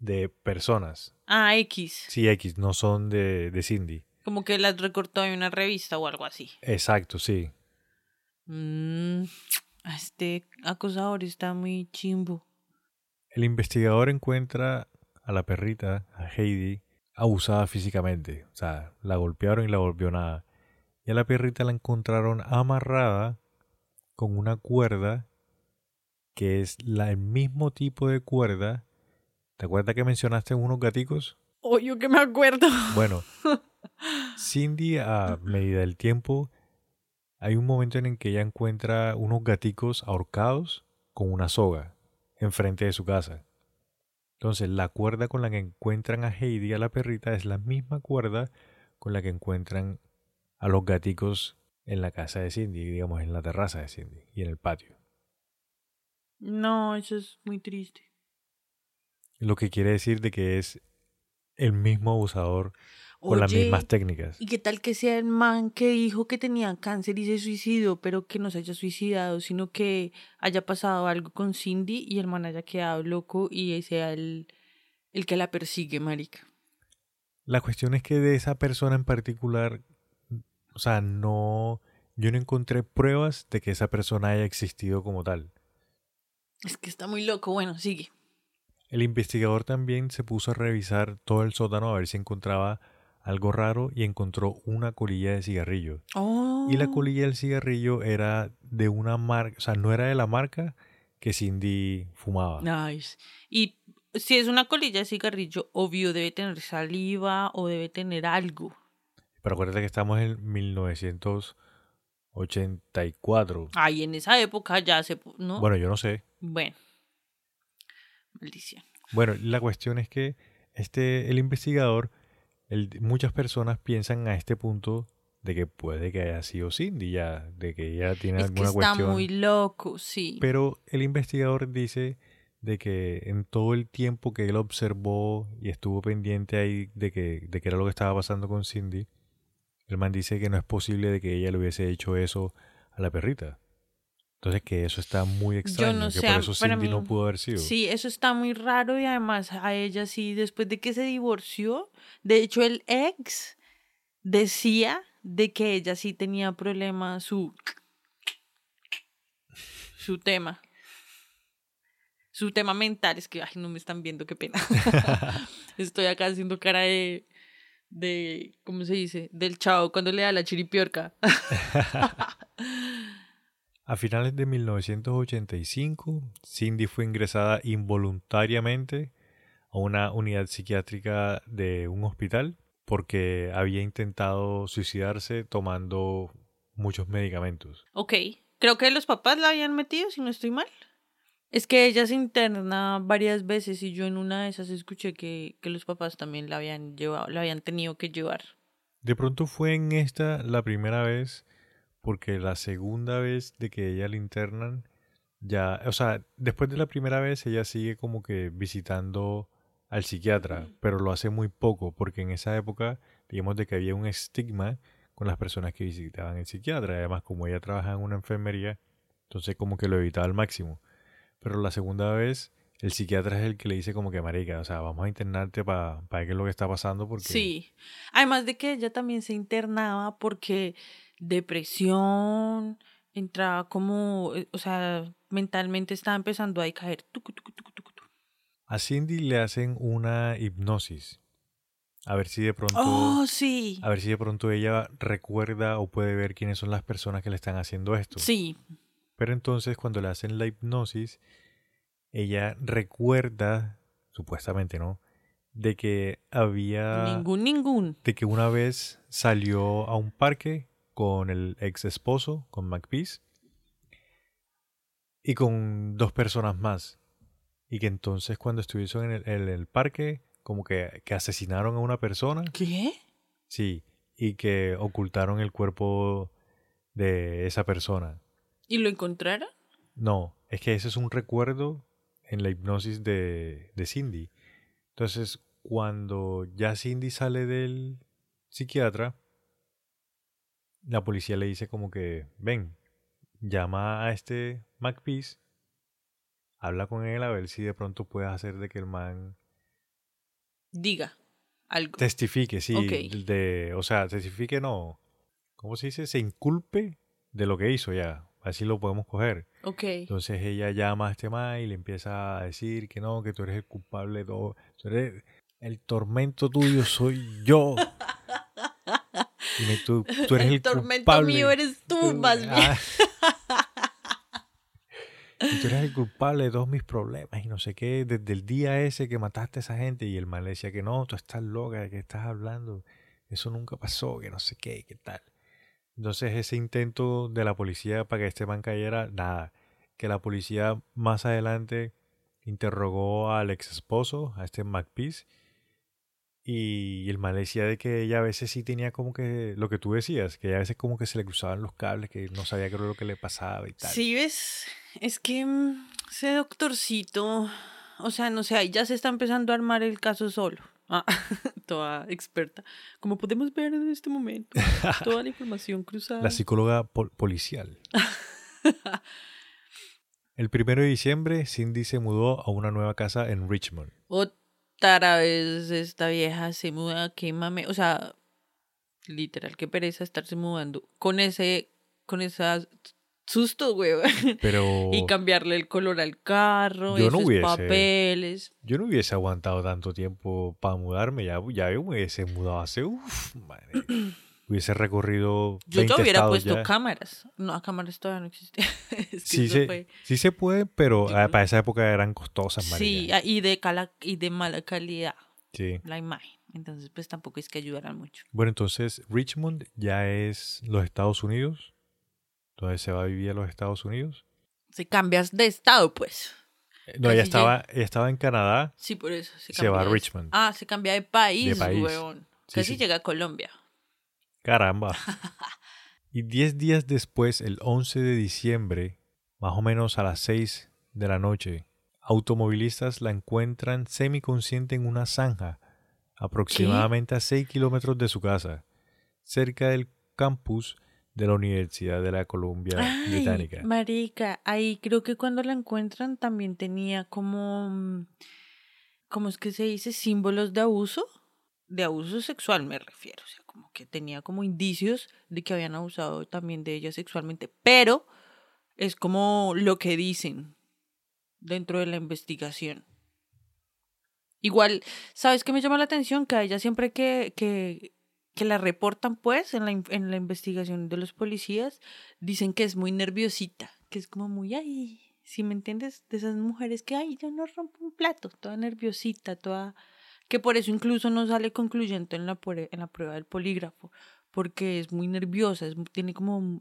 de personas. Ah, X. Sí, X, no son de, de Cindy. Como que las recortó en una revista o algo así. Exacto, sí. Mm, este acosador está muy chimbo. El investigador encuentra a la perrita, a Heidi, abusada físicamente. O sea, la golpearon y la volvió nada. Y a la perrita la encontraron amarrada con una cuerda que es la, el mismo tipo de cuerda. ¿Te acuerdas que mencionaste unos gaticos? Oh, yo que me acuerdo. Bueno, Cindy a medida del tiempo, hay un momento en el que ella encuentra unos gaticos ahorcados con una soga enfrente de su casa. Entonces, la cuerda con la que encuentran a Heidi, a la perrita, es la misma cuerda con la que encuentran a los gaticos en la casa de Cindy, digamos, en la terraza de Cindy y en el patio. No, eso es muy triste. Lo que quiere decir de que es el mismo abusador con las mismas técnicas. ¿Y qué tal que sea el man que dijo que tenía cáncer y se suicidó, pero que no se haya suicidado, sino que haya pasado algo con Cindy y el man haya quedado loco y sea el, el que la persigue, marica? La cuestión es que de esa persona en particular, o sea, no, yo no encontré pruebas de que esa persona haya existido como tal. Es que está muy loco. Bueno, sigue. El investigador también se puso a revisar todo el sótano a ver si encontraba algo raro y encontró una colilla de cigarrillo. Oh. Y la colilla del cigarrillo era de una marca, o sea, no era de la marca que Cindy fumaba. Nice. Y si es una colilla de cigarrillo, obvio debe tener saliva o debe tener algo. Pero acuérdate que estamos en 1984. Ay, en esa época ya se... ¿No? Bueno, yo no sé. Bueno. Maldición. Bueno, la cuestión es que este, el investigador, el- muchas personas piensan a este punto de que puede que haya sido Cindy ya, de que ella tiene Es que alguna está cuestión. muy loco, sí. Pero el investigador dice de que en todo el tiempo que él observó y estuvo pendiente ahí de que, de que era lo que estaba pasando con Cindy, el man dice que no es posible de que ella le hubiese hecho eso a la perrita. Entonces que eso está muy extraño, no que por eso Cindy no pudo haber sido. Sí, eso está muy raro y además a ella sí, después de que se divorció, de hecho el ex decía de que ella sí tenía problemas, su, su tema. Su tema mental, es que, ay, no me están viendo, qué pena. Estoy acá haciendo cara de, de, ¿cómo se dice? Del chavo cuando le da la chiripiorca. A finales de 1985, Cindy fue ingresada involuntariamente a una unidad psiquiátrica de un hospital porque había intentado suicidarse tomando muchos medicamentos. Ok, creo que los papás la habían metido, si no estoy mal. Es que ella se interna varias veces y yo en una de esas escuché que, que los papás también la habían llevado, la habían tenido que llevar. De pronto fue en esta la primera vez porque la segunda vez de que ella la internan ya, o sea, después de la primera vez ella sigue como que visitando al psiquiatra, pero lo hace muy poco porque en esa época digamos de que había un estigma con las personas que visitaban el psiquiatra, además como ella trabaja en una enfermería, entonces como que lo evitaba al máximo. Pero la segunda vez el psiquiatra es el que le dice como que marica, o sea, vamos a internarte para ver qué es lo que está pasando porque Sí. Además de que ella también se internaba porque depresión, entraba como, eh, o sea, mentalmente estaba empezando a caer. Tucu, tucu, tucu, tucu, tucu. A Cindy le hacen una hipnosis. A ver si de pronto. Oh, sí. A ver si de pronto ella recuerda o puede ver quiénes son las personas que le están haciendo esto. Sí. Pero entonces cuando le hacen la hipnosis, ella recuerda, supuestamente, ¿no? De que había. Ningún, ningún. De que una vez salió a un parque con el ex esposo, con McPeace, y con dos personas más. Y que entonces cuando estuvieron en el, en el parque, como que, que asesinaron a una persona. ¿Qué? Sí, y que ocultaron el cuerpo de esa persona. ¿Y lo encontraron? No, es que ese es un recuerdo en la hipnosis de, de Cindy. Entonces, cuando ya Cindy sale del psiquiatra, la policía le dice como que, ven, llama a este McPeace, habla con él a ver si de pronto puedes hacer de que el man Diga algo. testifique, sí, de, o sea, testifique no, ¿cómo se dice? Se inculpe de lo que hizo ya, así lo podemos coger. Ok. Entonces ella llama a este man y le empieza a decir que no, que tú eres el culpable de todo, tú eres- el tormento tuyo soy yo. Y me- tú, tú eres el, el tormento culpable. mío eres tú, más bien. Ah. Y tú eres el culpable de todos mis problemas y no sé qué, desde el día ese que mataste a esa gente y el man le decía que no, tú estás loca, ¿de qué estás hablando? Eso nunca pasó, que no sé qué, qué tal. Entonces ese intento de la policía para que este man cayera, nada. Que la policía más adelante interrogó al ex esposo, a este McPeace, y el man decía de que ella a veces sí tenía como que lo que tú decías, que ella a veces como que se le cruzaban los cables, que no sabía qué era lo que le pasaba y tal. Sí, ves, es que mm, ese doctorcito, o sea, no sé, ya se está empezando a armar el caso solo. Ah, toda experta. Como podemos ver en este momento, toda la información cruzada. La psicóloga pol- policial. El primero de diciembre, Cindy se mudó a una nueva casa en Richmond. Otra vez esta vieja se muda, quémame. O sea, literal, qué pereza estarse mudando con ese, con ese susto, güey. Pero Y cambiarle el color al carro, Yo no hubiese. papeles. yo no hubiese aguantado tanto tiempo para mudarme. Ya, ya me hubiese mudado hace. Uf, madre. Hubiese recorrido. Yo 20 te hubiera puesto ya. cámaras. No, cámaras todavía no existían. es Sí se, fue- sí se puede, pero ah, para esa época eran costosas, Sí, ah, y de, cala, y de mala calidad Sí. la imagen. Entonces, pues tampoco es que ayudaran mucho. Bueno, entonces Richmond ya es los Estados Unidos. Entonces se va a vivir a los Estados Unidos. Si cambias de estado, pues. Eh, No, ella estaba, ella estaba en Canadá. Sí, por eso. Se, Se va a Richmond. Ah, se cambia de país, De país. huevón. Sí, Casi sí. llega a Colombia. Caramba. Y 10 días después, el 11 de diciembre, más o menos a las 6 de la noche, automovilistas la encuentran semiconsciente en una zanja, aproximadamente a 6 kilómetros de su casa. cerca del campus de la Universidad de la Columbia Ay, Británica. marica, ahí creo que cuando la encuentran también tenía como, mm, ¿cómo es que se dice? Símbolos de abuso, de abuso sexual me refiero, o sea, como que tenía como indicios de que habían abusado también de ella sexualmente, pero es como lo que dicen dentro de la investigación. Igual, ¿sabes qué me llama la atención? Que a ella siempre que, que, que la reportan, pues, en la, en la investigación de los policías, dicen que es muy nerviosita, que es como muy, ay, si me entiendes, de esas mujeres que, ay, yo no rompo un plato, toda nerviosita, toda... Que por eso incluso no sale concluyente en la, en la prueba del polígrafo, porque es muy nerviosa, es, tiene como...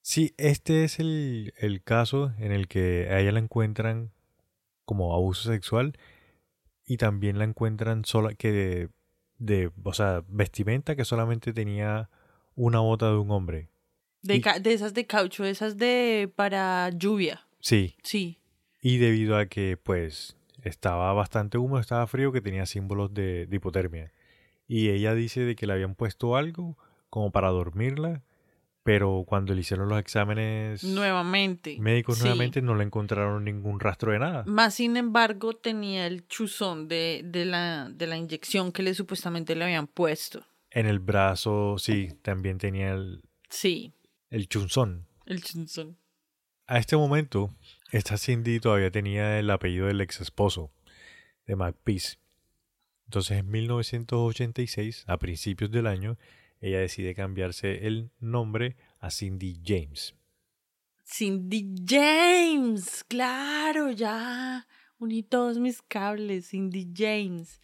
Sí, este es el, el caso en el que a ella la encuentran como abuso sexual y también la encuentran sola que de, o sea, vestimenta que solamente tenía una bota de un hombre. De, Y- de esas de caucho, esas de para lluvia, Sí, sí. y debido a que pues estaba bastante húmedo, estaba frío, que tenía símbolos de, de hipotermia. Y ella dice de que le habían puesto algo como para dormirla, pero cuando le hicieron los exámenes Nuevamente. médicos sí. nuevamente no le encontraron ningún rastro de nada. Más sin embargo, tenía el chuzón de, de, la, de la inyección que le supuestamente le habían puesto. En el brazo, sí, también tenía el, Sí, el chunzón. el chuzón. A este momento, esta Cindy todavía tenía el apellido del ex esposo de McPeace. Entonces, en 1986, a principios del año, ella decide cambiarse el nombre a Cindy James. Cindy James, claro, ya. Uní todos mis cables, Cindy James.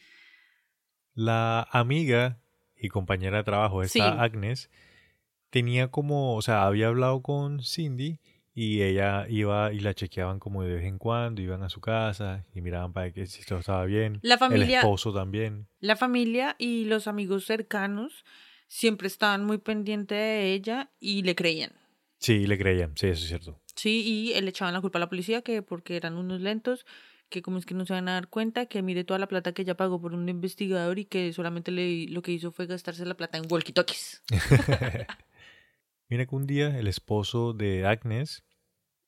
La amiga y compañera de trabajo, esta Sí. Agnes, tenía como, o sea, había hablado con Cindy y ella iba y la chequeaban como de vez en cuando, iban a su casa y miraban para que si todo estaba bien. La El familia, esposo también. la familia y los amigos cercanos siempre estaban muy pendientes de ella y le creían. Sí, le creían, sí, eso es cierto. Sí, y él le echaban la culpa a la policía que porque eran unos lentos, que como es que no se van a dar cuenta, que mire toda la plata que ella pagó por un investigador y que solamente le, lo que hizo fue gastarse la plata en walkie-talkies. Mira que un día el esposo de Agnes,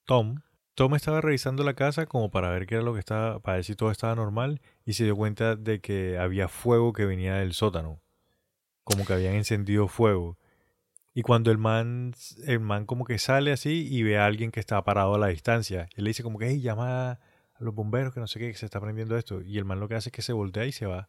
Tom, Tom estaba revisando la casa como para ver qué era lo que estaba, para ver si todo estaba normal y se dio cuenta de que había fuego que venía del sótano. Como que habían encendido fuego. Y cuando el man, el man como que sale así y ve a alguien que está parado a la distancia, él le dice como que, hey, llama a los bomberos, que no sé qué, que se está prendiendo esto. Y el man lo que hace es que se voltea y se va.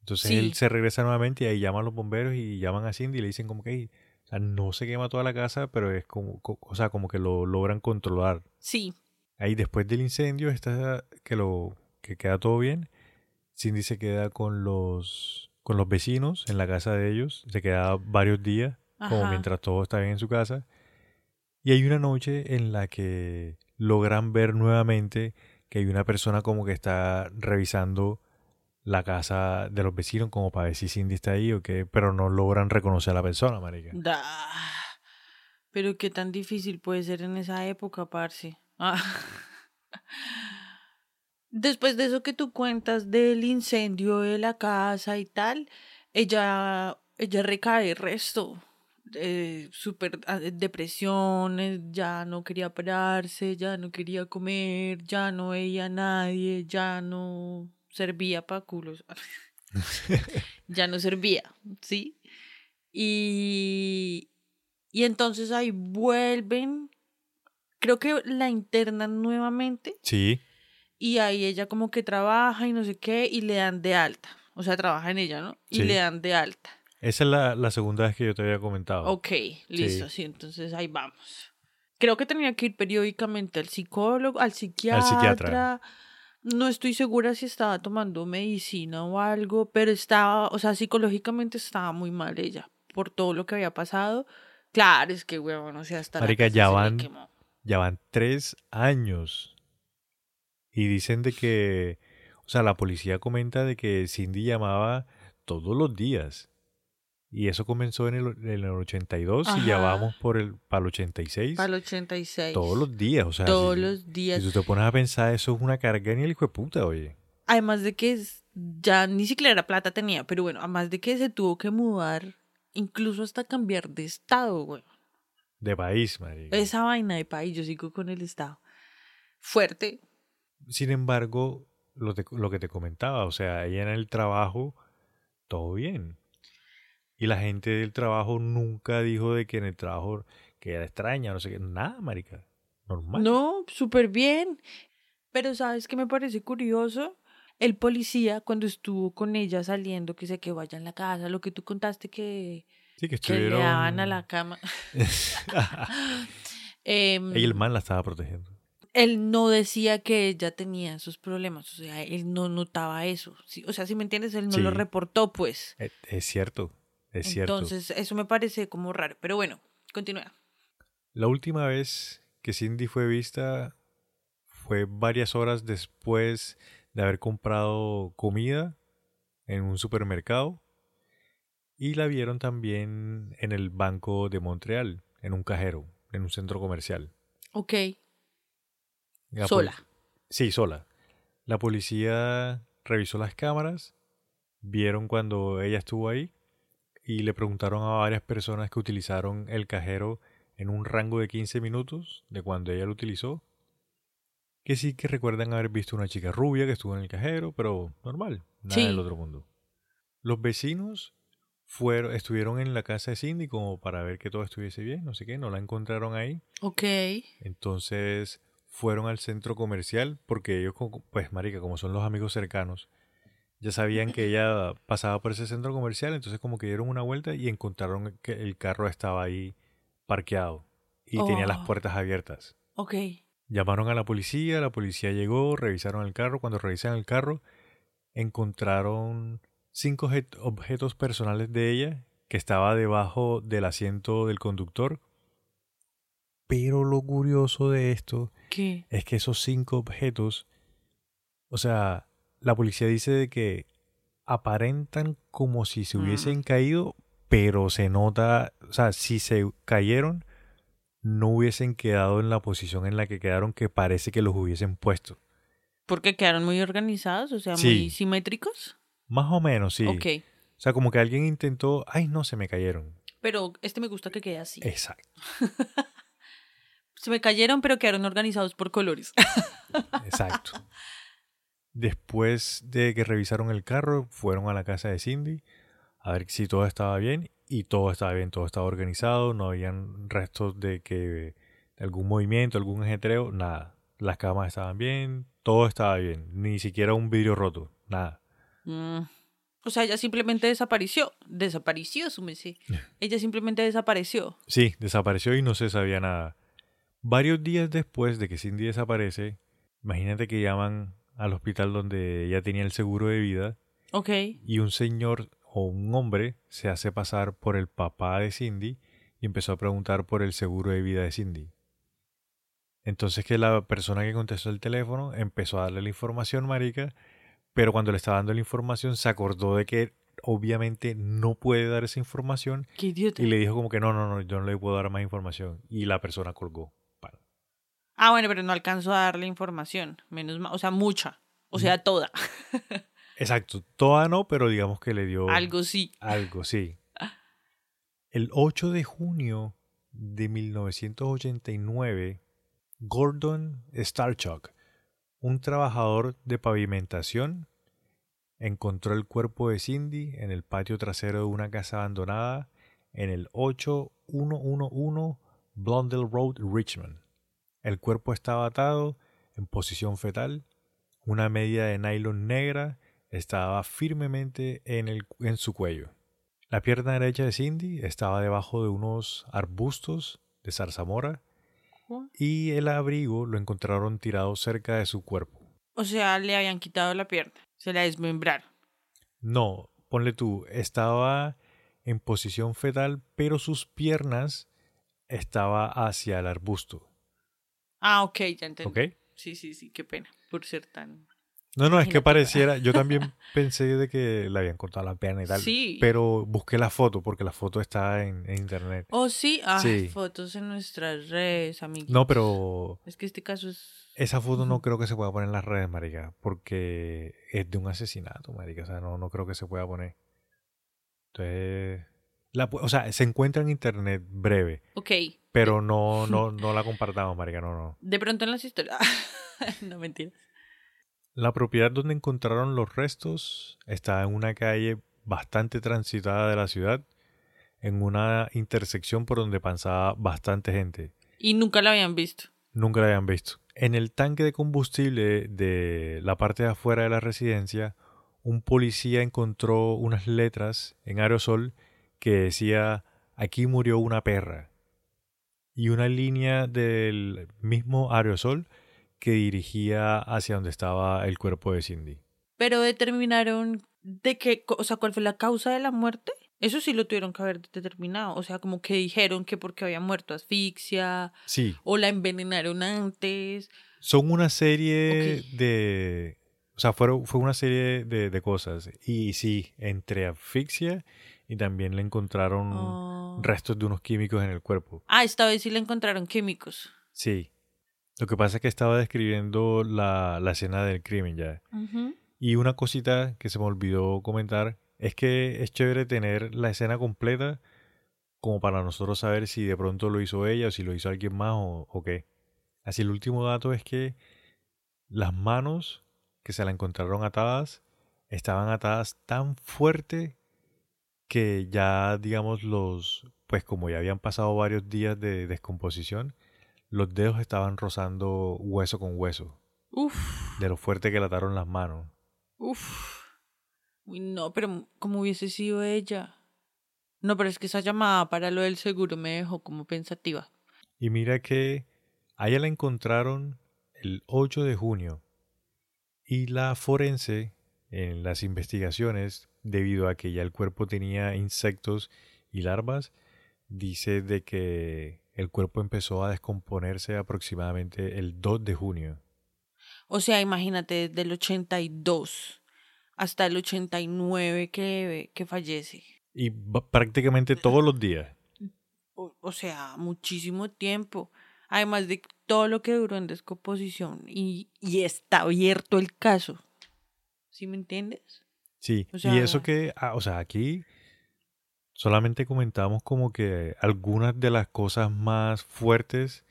Entonces Sí. él se regresa nuevamente y ahí llama a los bomberos y llaman a Cindy y le dicen como que, hey, o sea, no se quema toda la casa, pero es como, co- o sea, como que lo logran controlar. Sí, Ahí después del incendio, está que lo que queda todo bien. Cindy se queda con los con los vecinos en la casa de ellos, se queda varios días, como mientras todo está bien en su casa. Y hay una noche en la que logran ver nuevamente que hay una persona como que está revisando la casa de los vecinos como para ver si Cindy está ahí o qué, pero no logran reconocer a la persona, marica. Da. Pero qué tan difícil puede ser en esa época, parce. Ah. Después de eso que tú cuentas del incendio de la casa y tal, ella, ella recae resto. Eh, super ah, depresiones, ya no quería pararse, ya no quería comer, ya no veía a nadie, ya no servía para culos. ya no servía, ¿sí? Y, y entonces ahí vuelven, creo que la internan nuevamente Sí, y ahí ella como que trabaja y no sé qué y le dan de alta. O sea, trabaja en ella, ¿no? Y Sí. le dan de alta. esa es la, la segunda vez que yo te había comentado. Ok, listo, sí. entonces ahí vamos. Creo que tenía que ir periódicamente al psicólogo, al psiquiatra. psiquiatra. No estoy segura si estaba tomando medicina o algo, pero estaba, o sea, psicológicamente estaba muy mal ella por todo lo que había pasado. Claro, es que, huevón, o sea, hasta la Marica, casa ya van-. Ya van tres años. Y dicen de que, o sea, la policía comenta de que Cindy llamaba todos los días. Y eso comenzó en el, en el 82 y ya vamos por el, para el 86. Para el 86. Todos los días, o sea, Todos si, los días. si tú te pones a pensar, eso es una carga ni el hijo de puta, oye. Además de que ya ni siquiera era plata tenía, pero bueno, además de que se tuvo que mudar incluso hasta cambiar de estado, güey. De país, marica. Esa vaina de país, yo sigo con el estado. Fuerte. Sin embargo, lo, te- lo que te comentaba, o sea, ella en el trabajo, todo bien. Y la gente del trabajo nunca dijo de que en el trabajo que era extraña, no sé qué, nada, marica. Normal. No, súper bien. Pero ¿sabes qué me parece curioso? El policía, cuando estuvo con ella saliendo, que se que vaya en la casa, lo que tú contaste que, Sí, que que le daban a la cama. Em, y el man la estaba protegiendo. Él no decía que ella tenía esos problemas, o sea, él no notaba eso. Sí, o sea, si me entiendes, él no lo reportó, pues. Es, es cierto, es cierto. Entonces, eso me parece como raro. Pero bueno, continúa. La última vez que Cindy fue vista fue varias horas después de haber comprado comida en un supermercado y la vieron también en el Banco de Montreal, en un cajero, en un centro comercial. Ok, La sola. Sí, sola. La policía revisó las cámaras, vieron cuando ella estuvo ahí y le preguntaron a varias personas que utilizaron el cajero en un rango de 15 minutos de cuando ella lo utilizó. Que sí que recuerdan haber visto una chica rubia que estuvo en el cajero, pero normal, nada Sí. del otro mundo. Los vecinos fueron, estuvieron en la casa de Cindy como para ver que todo estuviese bien, no sé qué, no la encontraron ahí. Ok. Entonces fueron al centro comercial porque ellos, pues marica, como son los amigos cercanos, ya sabían que ella pasaba por ese centro comercial, entonces como que dieron una vuelta y encontraron que el carro estaba ahí parqueado y tenía las Oh. puertas abiertas. Ok. Llamaron a la policía, la policía llegó, revisaron el carro, cuando revisan el carro encontraron cinco objet- objetos personales de ella que estaba debajo del asiento del conductor. Pero lo curioso de esto ¿Qué? es que esos cinco objetos, o sea, la policía dice de que aparentan como si se hubiesen caído, pero se nota, o sea, si se cayeron, no hubiesen quedado en la posición en la que quedaron, que parece que los hubiesen puesto. Porque quedaron muy organizados, o sea, Sí. muy simétricos. Más o menos, sí. Ok. O sea, como que alguien intentó, ay, no, se me cayeron. Pero este me gusta que quede así. Exacto, Se me cayeron, pero quedaron organizados por colores. exacto. Después de que revisaron el carro, fueron a la casa de Cindy a ver si todo estaba bien y todo estaba bien, todo estaba organizado, no habían restos de que de algún movimiento, algún ajetreo, nada. Las camas estaban bien, todo estaba bien, ni siquiera un vidrio roto, nada. Mm. O sea, ella simplemente desapareció. Desapareció, súmese. Ella simplemente desapareció. Sí, desapareció y no se sabía nada. Varios días después de que Cindy desaparece, imagínate que llaman al hospital donde ella tenía el seguro de vida Ok. y un señor o un hombre se hace pasar por el papá de Cindy y empezó a preguntar por el seguro de vida de Cindy. Entonces que la persona que contestó el teléfono empezó a darle la información, marica, pero cuando le estaba dando la información se acordó de que obviamente no puede dar esa información Qué idiota. y le dijo como que no, no, no, yo no le puedo dar más información. Y la persona colgó. Ah, bueno, pero no alcanzó a darle información. Menos mal. O sea, mucha. O sea, toda. Exacto, toda no, pero digamos que le dio Algo sí. algo, sí. El 8 de junio de 1989, Gordon Starchuk, un trabajador de pavimentación, encontró el cuerpo de Cindy en el patio trasero de una casa abandonada en el 8111 Blondell Road, Richmond. El cuerpo estaba atado en posición fetal, una media de nylon negra estaba firmemente en, el, en su cuello. La pierna derecha de Cindy estaba debajo de unos arbustos de zarzamora y el abrigo lo encontraron tirado cerca de su cuerpo. O sea, le habían quitado la pierna. Se la desmembraron. No, ponle tú, estaba en posición fetal, pero sus piernas estaba hacia el arbusto. Ah, ok, ya entendí. ¿Ok? Sí, sí, sí, qué pena por ser tan... No, no, es que pareciera, yo también pensé de que le habían cortado la pierna y tal, Sí. pero busqué la foto porque la foto está en, en internet. Oh, sí. Ah, Sí. fotos en nuestras redes, amigos. No, pero Es que este caso es... esa foto no creo que se pueda poner en las redes, marica, porque es de un asesinato, marica, o sea, no, no creo que se pueda poner. Entonces, La, o sea, se encuentra en internet breve, Ok. pero no, no, no la compartamos, marica, no, no. De pronto en las historias. no, mentira. La propiedad donde encontraron los restos está en una calle bastante transitada de la ciudad, en una intersección por donde pasaba bastante gente. Y nunca la habían visto. Nunca la habían visto. En el tanque de combustible de la parte de afuera de la residencia, un policía encontró unas letras en aerosol que decía aquí murió una perra y una línea del mismo aerosol que dirigía hacia donde estaba el cuerpo de Cindy. Pero determinaron de qué, o sea, cuál fue la causa de la muerte. Eso sí lo tuvieron que haber determinado. O sea, como que dijeron que porque había muerto asfixia Sí, o la envenenaron antes. son una serie de... O sea, fueron, fue una serie de, de cosas. Y sí, entre asfixia y también le encontraron Ah. restos de unos químicos en el cuerpo. Ah, esta vez sí le encontraron químicos. Sí. Lo que pasa es que estaba describiendo la, la escena del crimen ya. Y una cosita que se me olvidó comentar es que es chévere tener la escena completa como para nosotros saber si de pronto lo hizo ella o si lo hizo alguien más o, o qué. Así el último dato es que las manos que se la encontraron atadas estaban atadas tan fuerte que ya digamos los pues como ya habían pasado varios días de descomposición los dedos estaban rozando hueso con hueso Uf, de lo fuerte que le ataron las manos. uf. Uy, no, pero ¿cómo hubiese sido ella? No, pero es que esa llamada para lo del seguro me dejó como pensativa. Y mira que a ella la encontraron el 8 de junio y la forense en las investigaciones, debido a que ya el cuerpo tenía insectos y larvas, dice de que el cuerpo empezó a descomponerse aproximadamente el 2 de junio. O sea, imagínate, desde el 82 hasta el 89 que, que fallece. Y prácticamente todos los días. O, o sea, muchísimo tiempo. Además de todo lo que duró en descomposición. Y, y está abierto el caso. ¿Sí me entiendes? Sí, O y eso que, ah, o sea, aquí solamente comentamos como que algunas de las cosas más fuertes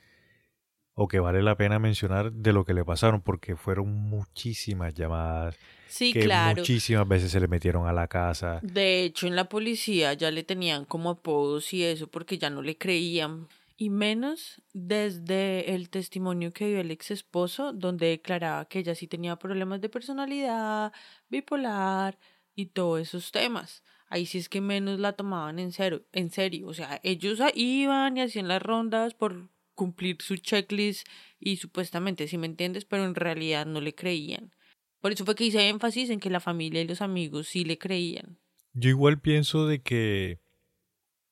o que vale la pena mencionar de lo que le pasaron, porque fueron muchísimas llamadas, Sí, que claro. muchísimas veces se le metieron a la casa. De hecho, en la policía ya le tenían como apodos y eso porque ya no le creían. Y menos desde el testimonio que dio el ex esposo, donde declaraba que ella sí tenía problemas de personalidad, bipolar y todos esos temas. Ahí sí es que menos la tomaban en serio, en serio. O sea, ellos iban y hacían las rondas por cumplir su checklist y supuestamente, si me entiendes, pero en realidad no le creían. Por eso fue que hice énfasis en que la familia y los amigos sí le creían. Yo igual pienso de que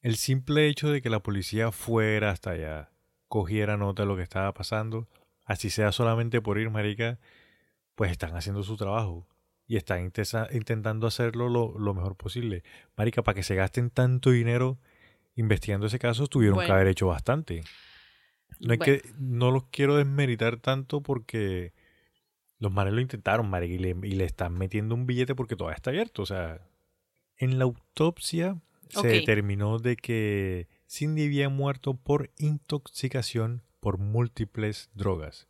el simple hecho de que la policía fuera hasta allá, cogiera nota de lo que estaba pasando, así sea solamente por ir, marica, pues están haciendo su trabajo y están intesa- intentando hacerlo lo, lo mejor posible. Marica, para que se gasten tanto dinero investigando ese caso, tuvieron que haber hecho bastante. No, es Bueno. que, no los quiero desmeritar tanto porque los manes lo intentaron, marica, y le, y le están metiendo un billete porque todavía está abierto. O sea, en la autopsia Se determinó de que Cindy había muerto por intoxicación por múltiples drogas.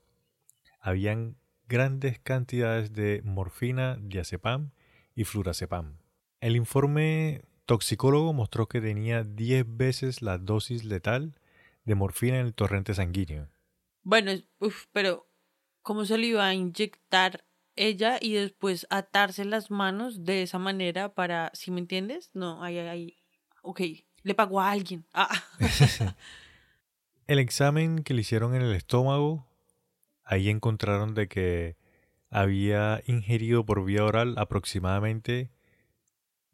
Habían grandes cantidades de morfina, diazepam y flurazepam. El informe toxicólogo mostró que tenía 10 veces la dosis letal de morfina en el torrente sanguíneo. Bueno, uf, pero ¿cómo se le iba a inyectar ella y después atarse las manos de esa manera para, si me entiendes? No, ahí, ahí, ok, le pagó a alguien. Ah, El examen que le hicieron en el estómago, ahí encontraron de que había ingerido por vía oral aproximadamente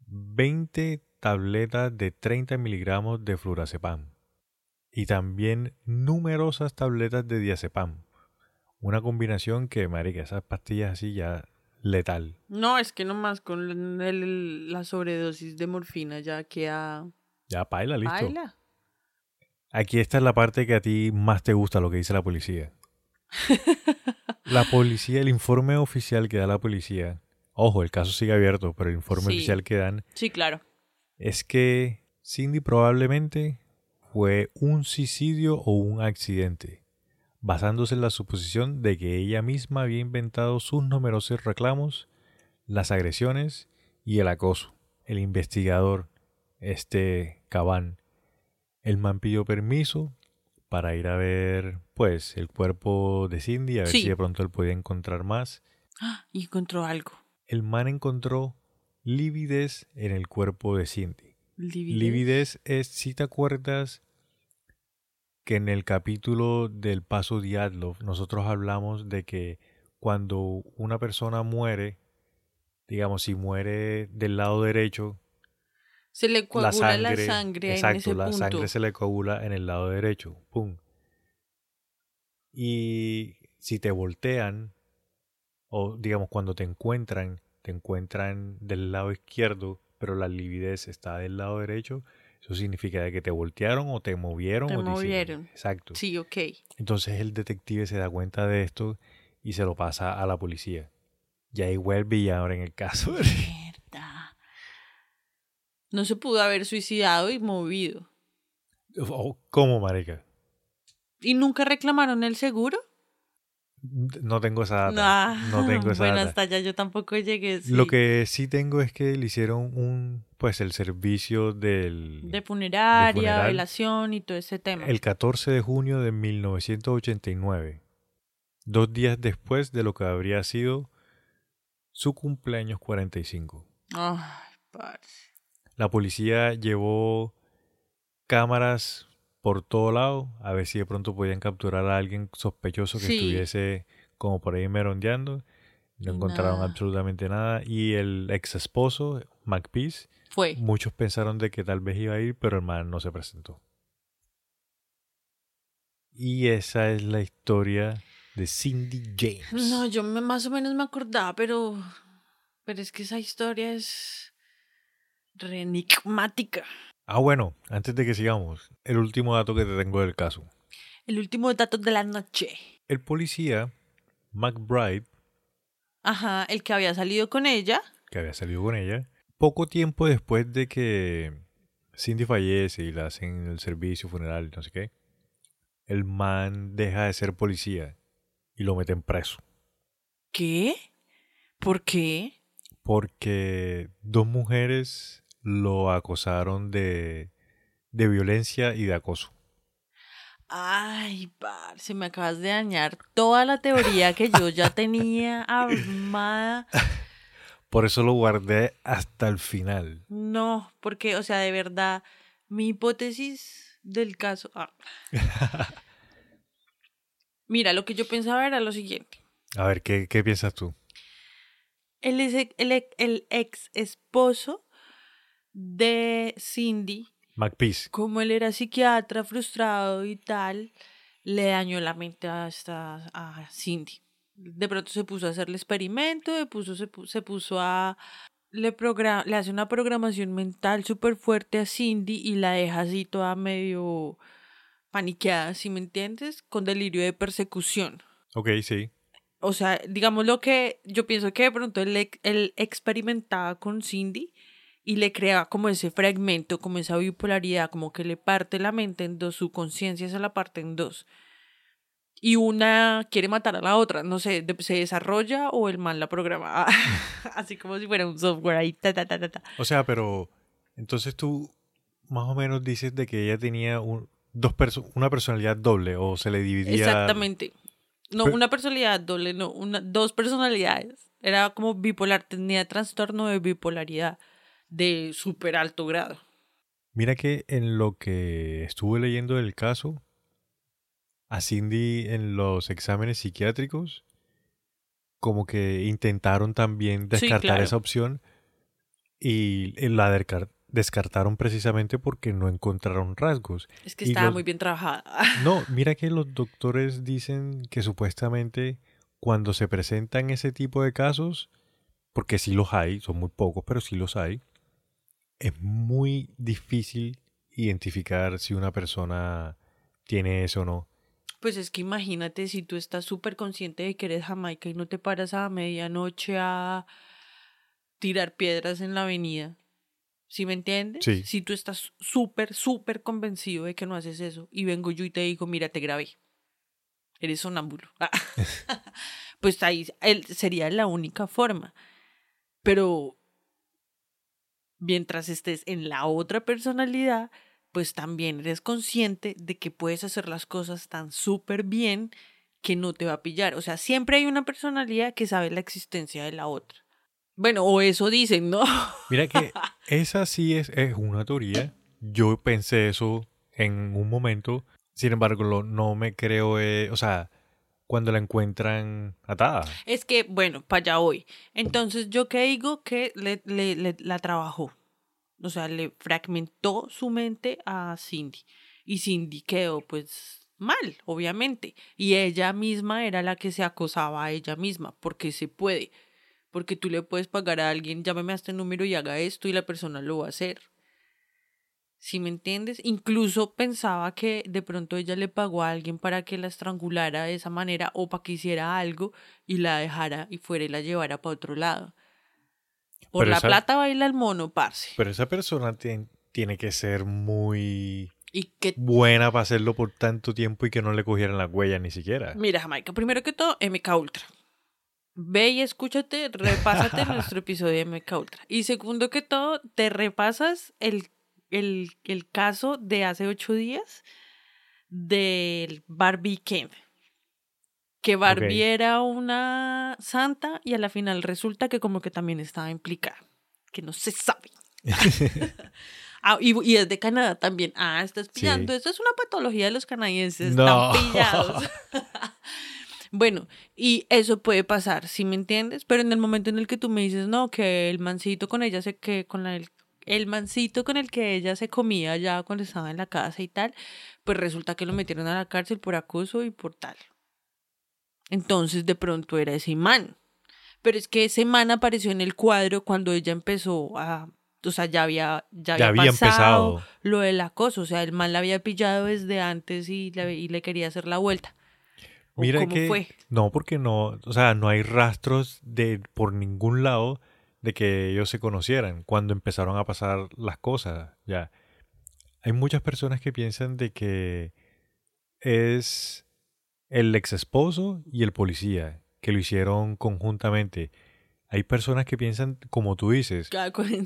20 tabletas de 30 miligramos de flurazepam y también numerosas tabletas de diazepam. Una combinación que, marica, esas pastillas así ya letal. no, es que nomás con el- la sobredosis de morfina ya queda Ya paila, listo. Aquí esta es la parte que a ti más te gusta, lo que dice la policía. La policía, el informe oficial que da la policía, ojo, el caso sigue abierto, pero el informe Sí. oficial que dan Sí, claro. es que Cindy probablemente fue un suicidio o un accidente, basándose en la suposición de que ella misma había inventado sus numerosos reclamos, las agresiones y el acoso. El investigador, este Cabán, el man pidió permiso para ir a ver, pues, el cuerpo de Cindy, a ver Sí. si de pronto él podía encontrar más. ¡Ah! Y encontró algo. El man encontró lividez en el cuerpo de Cindy. Lividez. Lividez es, si te acuerdas, que en el capítulo del paso Diatlov nosotros hablamos de que cuando una persona muere, digamos, si muere del lado derecho, Se le la coagula sangre, la sangre exacto, en ese la punto. sangre se le coagula en el lado derecho, pum. Y si te voltean, o digamos cuando te encuentran, te encuentran del lado izquierdo, pero la lividez está del lado derecho, eso significa que te voltearon o te movieron. Te o movieron. Exacto. Sí, ok. Entonces el detective se da cuenta de esto y se lo pasa a la policía. Y ahí vuelve y ahora en el caso. Mierda. No se pudo haber suicidado y movido. Oh, ¿Cómo, marica? ¿Y nunca reclamaron el seguro? No tengo esa data. Ah, no tengo esa Bueno, data. hasta allá yo tampoco llegué. sí. Lo que sí tengo es que le hicieron un, pues el servicio del... De funeraria, funeral. velación y todo ese tema. el 14 de junio de 1989. Dos días después de lo que habría sido su cumpleaños 45. Ay, parce. La policía llevó cámaras por todo lado a ver si de pronto podían capturar a alguien sospechoso que Sí. estuviese como por ahí merondeando. No encontraron nada. absolutamente nada. Y el ex esposo, McPeace, Fue. muchos pensaron de que tal vez iba a ir, pero el man no se presentó. Y esa es la historia de Cindy James. No, yo me- más o menos me acordaba, pero. Pero es que esa historia es. re enigmática. Ah, bueno, antes de que sigamos, el último dato que te tengo del caso. El último dato de la noche. El policía, McBride, Ajá, el que había salido con ella. que había salido con ella, poco tiempo después de que Cindy fallece y le hacen el servicio funeral y no sé qué, el man deja de ser policía y lo meten preso. ¿Qué? ¿Por qué? Porque dos mujeres lo acosaron de, de violencia y de acoso. Ay, parce, me acabas de dañar toda la teoría que yo ya tenía armada. Por eso lo guardé hasta el final. No, porque, o sea, de verdad, mi hipótesis del caso. ah. Mira, lo que yo pensaba era lo siguiente. A ver, ¿qué, qué piensas tú? El, ex- el, el ex esposo de Cindy, McPeace. como él era psiquiatra frustrado y tal, le dañó la mente a, esta, a Cindy. De pronto se puso a hacer el experimento, de puso, se, pu- se puso a... Le, progra- le hace una programación mental súper fuerte a Cindy y la deja así toda medio paniqueada, ¿sí me entiendes? Con delirio de persecución. Ok, sí. O sea, digamos lo que yo pienso que de pronto él, él experimentaba con Cindy y le creaba como ese fragmento, como esa bipolaridad, como que le parte la mente en dos, su conciencia se la parte en dos. Y una quiere matar a la otra, no sé, se desarrolla o el mal la programa. Así como si fuera un software ahí. Ta, ta, ta, ta, ta. O sea, pero entonces tú más o menos dices de que ella tenía un, dos perso- una personalidad doble o se le dividía. Exactamente. No, Pero- una personalidad doble, no, una, dos personalidades. Era como bipolar, tenía trastorno de bipolaridad de súper alto grado. Mira que en lo que estuve leyendo del caso, a Cindy en los exámenes psiquiátricos, como que intentaron también Sí, descartar claro. esa opción y la descar- descartaron precisamente porque no encontraron rasgos. Es que Y estaba los- muy bien trabajada. No, mira que los doctores dicen que supuestamente cuando se presentan ese tipo de casos, porque sí los hay, son muy pocos, pero sí los hay, es muy difícil identificar si una persona tiene eso o no. Pues es que imagínate si tú estás súper consciente de que eres jamaica y no te paras a medianoche a tirar piedras en la avenida. ¿Sí me entiendes? Sí. Si tú estás súper, súper convencido de que no haces eso y vengo yo y te digo, mira, te grabé. Eres sonámbulo. pues ahí él, sería la única forma. Pero mientras estés en la otra personalidad, pues también eres consciente de que puedes hacer las cosas tan súper bien que no te va a pillar. O sea, siempre hay una personalidad que sabe la existencia de la otra. Bueno, o eso dicen, ¿no? Mira que esa sí es, es una teoría. Yo pensé eso en un momento. Sin embargo, no me creo, eh, o sea, cuando la encuentran atada. Es que, bueno, para allá voy. Entonces, yo qué digo que le, le- le- la trabajó. O sea, le fragmentó su mente a Cindy. Y Cindy quedó, pues, mal, obviamente. Y ella misma era la que se acosaba a ella misma, porque se puede. Porque tú le puedes pagar a alguien, llámame a este número y haga esto, y la persona lo va a hacer. ¿Sí me entiendes? Incluso pensaba que de pronto ella le pagó a alguien para que la estrangulara de esa manera o para que hiciera algo y la dejara y fuera y la llevara para otro lado. Por Pero la esa- plata baila el mono, parce. Pero esa persona tien- tiene que ser muy Y que buena para hacerlo por tanto tiempo y que no le cogieran las huellas ni siquiera. Mira, Jamaica, primero que todo, MK Ultra. Ve y escúchate, repásate nuestro episodio de MK Ultra. Y segundo que todo, te repasas el, el, el caso de hace ocho días del Barbie Ken. Que Barbie Ok. era una santa y a la final resulta que como que también estaba implicada. Que no se sabe. Ah, y, y es de Canadá también. Ah, estás pillando. Sí. Eso es una patología de los canadienses. No. Están pillados. bueno, y eso puede pasar, ¿sí me entiendes? Pero en el momento en el que tú me dices, no, que el mancito con ella se que con la, el, el mancito con el que ella se comía ya cuando estaba en la casa y tal, pues resulta que lo metieron a la cárcel por acoso y por tal. Entonces de pronto era ese man. Pero es que ese man apareció en el cuadro cuando ella empezó a. O sea, ya había, ya Ya había, había pasado empezado. lo del acoso. O sea, el man la había pillado desde antes y le, y le quería hacer la vuelta. ¿O Mira cómo que fue? no, porque no, o sea, no hay rastros de por ningún lado de que ellos se conocieran cuando empezaron a pasar las cosas. Ya, hay muchas personas que piensan de que es el ex esposo y el policía que lo hicieron conjuntamente. Hay personas que piensan, como tú dices,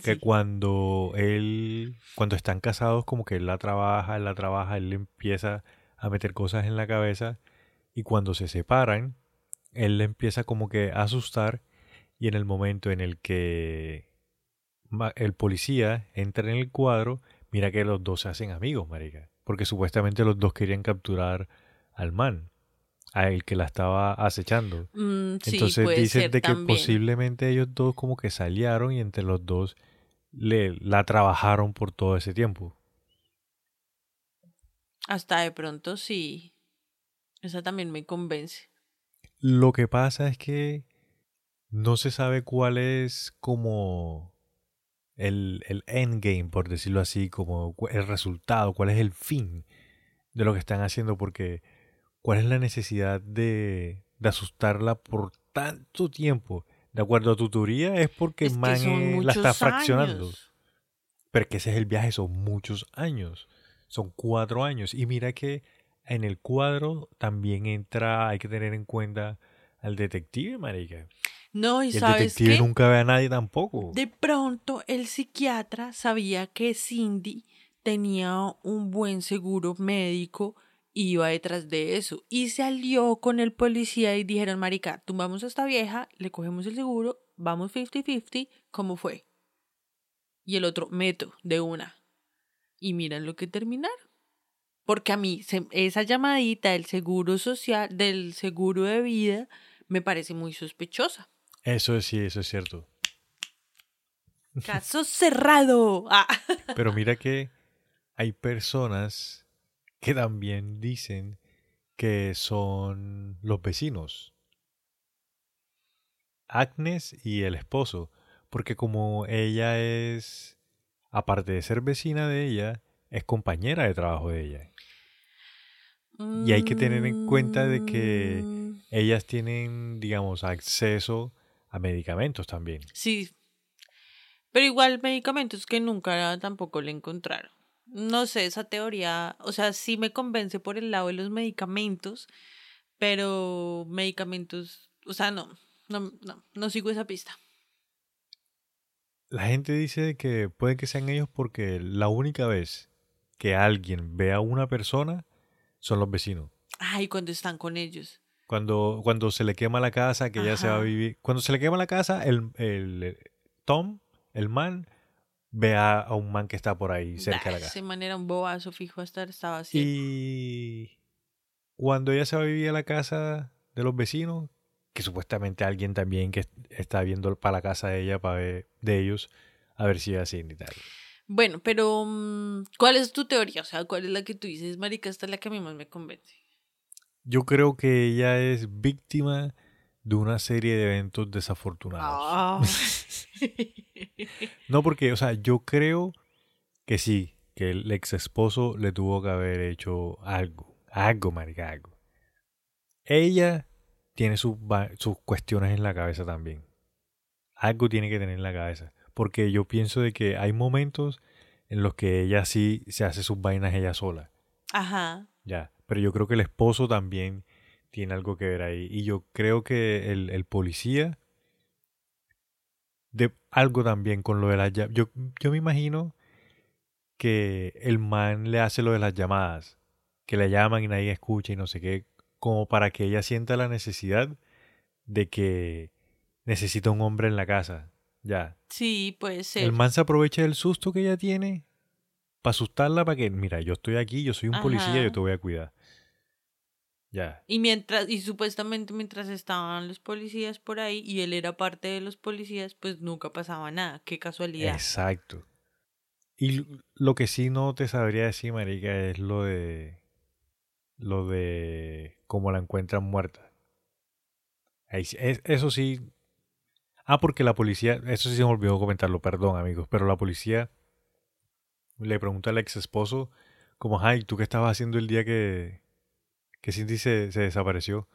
que cuando él, cuando están casados, como que él la trabaja, él la trabaja, él le empieza a meter cosas en la cabeza y cuando se separan, él le empieza como que a asustar y en el momento en el que el policía entra en el cuadro, mira que los dos se hacen amigos, marica, porque supuestamente los dos querían capturar al man, a el que la estaba acechando. Mm, sí, Entonces dicen de que también. posiblemente ellos dos como que salieron y entre los dos le, la trabajaron por todo ese tiempo. Hasta de pronto sí. Esa también me convence. Lo que pasa es que no se sabe cuál es como el, el endgame, por decirlo así, como el resultado, cuál es el fin de lo que están haciendo, porque cuál es la necesidad de, de asustarla por tanto tiempo. De acuerdo a tu teoría, es porque Es man la está fraccionando. Pero que ese es el viaje, son muchos años. Son cuatro años. Y mira que en el cuadro también entra, hay que tener en cuenta al detective, marica. No, y, Y el sabes detective qué? nunca ve a nadie tampoco. De pronto el psiquiatra sabía que Cindy tenía un buen seguro médico y iba detrás de eso. Y se alió con el policía y dijeron, marica, tumbamos a esta vieja, le cogemos el seguro, vamos 50-50, ¿cómo fue? Y el otro, meto, de una. Y miran lo que terminaron. Porque a mí se- esa llamadita del seguro social, del seguro de vida, me parece muy sospechosa. Eso sí, eso es cierto. Caso cerrado. Ah. Pero mira que hay personas que también dicen que son los vecinos. Agnes y el esposo. Porque como ella es, aparte de ser vecina de ella, es compañera de trabajo de ella. Y hay que tener en cuenta de que Mm, Ellas tienen, digamos, acceso a medicamentos también. Sí. Pero igual medicamentos que nunca tampoco le encontraron. No sé, esa teoría, o sea, sí me convence por el lado de los medicamentos, pero medicamentos, o sea, no, no, no, no sigo esa pista. La gente dice que puede que sean ellos porque la única vez que alguien ve a una persona son los vecinos. Ay, cuando están con ellos. Cuando, cuando se le quema la casa, que ya se va a vivir. Cuando se le quema la casa, el, el Tom, el man, ve a, a un man que está por ahí cerca de la casa. man era un bobazo fijo hasta estaba así. Y cuando ella se va a vivir a la casa de los vecinos, que supuestamente alguien también que está viendo para la casa de ella, para ver, de ellos, a ver si es así y tal. Bueno, pero mm, ¿cuál es tu teoría? O sea, ¿cuál es la que tú dices, marica? Esta es la que a mí más me convence. Yo creo que ella es víctima de una serie de eventos desafortunados. Ah. No, porque, o sea, yo creo que sí, que el ex esposo le tuvo que haber hecho algo. Algo, marica, algo. Ella tiene sus, sus cuestiones en la cabeza también. Algo tiene que tener en la cabeza. Porque yo pienso de que hay momentos en los que ella sí se hace sus vainas ella sola. Ajá. Ya. Pero yo creo que el esposo también tiene algo que ver ahí. Y yo creo que el, el policía de algo también con lo de las llamadas. Yo, yo me imagino que el man le hace lo de las llamadas, que le llaman y nadie escucha y no sé qué, como para que ella sienta la necesidad de que necesita un hombre en la casa. Ya. Sí, puede ser. El man se aprovecha del susto que ella tiene para asustarla para que, mira, yo estoy aquí, yo soy un policía, yo te voy a cuidar. Ya. Y mientras, y supuestamente mientras estaban los policías por ahí y él era parte de los policías, pues nunca pasaba nada. Qué casualidad. Exacto. Y lo que sí no te sabría decir, marica, es lo de lo de cómo la encuentran muerta. Eso sí. Ah, porque la policía, eso sí se me olvidó comentarlo, perdón, amigos, pero la policía le pregunta al ex esposo como, ay, ¿tú qué estabas haciendo el día que que Cindy se, se desapareció?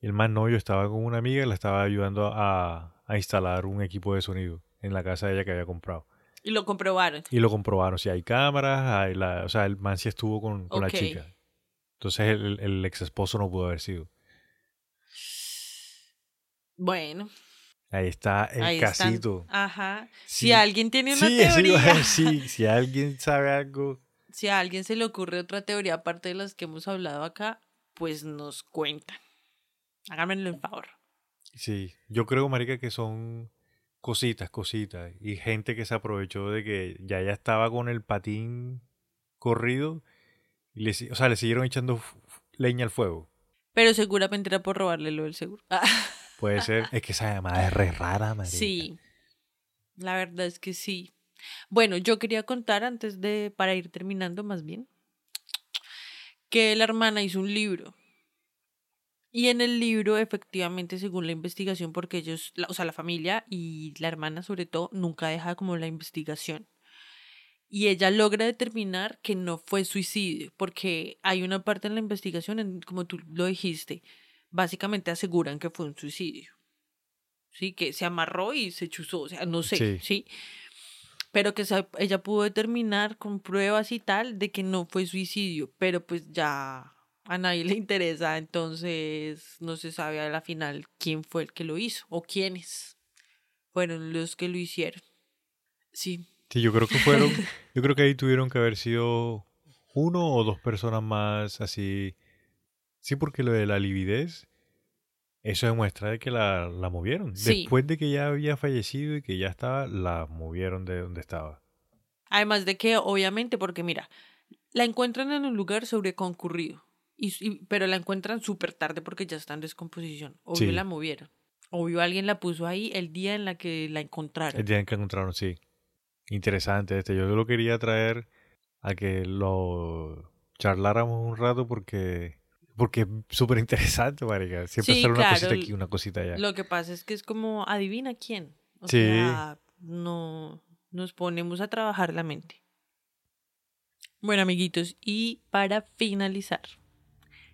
El man no, yo estaba con una amiga y la estaba ayudando a, a instalar un equipo de sonido en la casa de ella que había comprado. Y lo comprobaron. Y lo comprobaron, si hay cámaras, hay la, o sea, el man sí estuvo con, la chica. Entonces el, el ex esposo no pudo haber sido. Bueno, Ahí está el ahí están. casito. Ajá. Sí. Si alguien tiene una Sí, teoría, decir, si alguien sabe algo. si a alguien se le ocurre otra teoría aparte de las que hemos hablado acá, pues nos cuentan. Háganmelo en favor. Sí, yo creo, marica, que son cositas, cositas. Y gente que se aprovechó de que ya ya estaba con el patín corrido. Y le, o sea, le siguieron echando leña al fuego. Pero seguramente era por robarle lo del seguro. Puede ser. Es que esa llamada es re rara, marica. sí, la verdad es que sí. Bueno, yo quería contar antes de, para ir terminando más bien, que la hermana hizo un libro. Y en el libro, efectivamente, según la investigación, porque ellos, la- o sea, la familia y la hermana sobre todo, nunca deja como la investigación. Y ella logra determinar que no fue suicidio, porque hay una parte en la investigación, en, como tú lo dijiste, básicamente aseguran que fue un suicidio. Sí, que se amarró y se chuzó, o sea, no sé, Sí. sí. Pero que ella pudo determinar con pruebas y tal de que no fue suicidio, pero pues ya a nadie le interesa, entonces no se sabe a la final quién fue el que lo hizo o quiénes fueron los que lo hicieron. Sí, Sí, yo creo que fueron. yo creo que ahí tuvieron que haber sido uno o dos personas más así. Sí, porque lo de la lividez. Eso demuestra de que la, la movieron. Sí. Después de que ya había fallecido y que ya estaba, la movieron de donde estaba. Además de que, obviamente, porque mira, la encuentran en un lugar sobreconcurrido, y, y- pero la encuentran súper tarde porque ya está en descomposición. Obvio Sí. la movieron. Obvio alguien la puso ahí el día en la que la encontraron. El día en que encontraron, sí. Interesante este. Yo lo quería traer a que lo charláramos un rato porque. Porque es súper interesante, marica. Siempre Sí, sale una claro, cosita aquí, una cosita allá. Lo que pasa es que es como, adivina quién. O Sí. sea, no nos ponemos a trabajar la mente. Bueno, amiguitos, y para finalizar,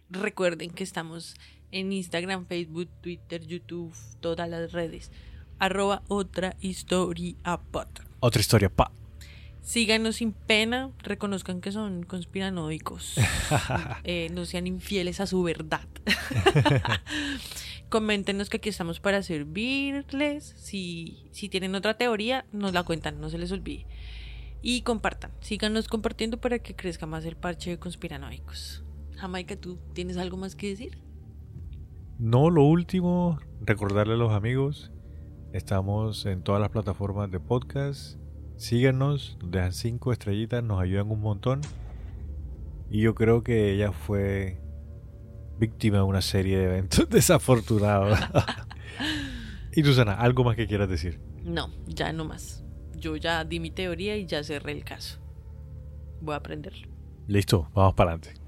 recuerden que estamos en Instagram, Facebook, Twitter, YouTube, todas las redes. Arroba otra historia pod. Otra historia, pa. Síganos sin pena, reconozcan que son conspiranoicos, eh, no sean infieles a su verdad. Coméntenos que aquí estamos para servirles. Si, si tienen otra teoría, nos la cuentan, no se les olvide. Y compartan, síganos compartiendo para que crezca más el parche de conspiranoicos. Jamaica, ¿tú tienes algo más que decir? No, lo último, recordarle a los amigos, estamos en todas las plataformas de podcast. Síganos, nos dejan cinco estrellitas, nos ayudan un montón. Y yo creo que ella fue víctima de una serie de eventos desafortunados. y Susana, ¿algo más que quieras decir? No, ya no más. Yo ya di mi teoría y ya cerré el caso. Voy a aprenderlo. Listo, vamos para adelante.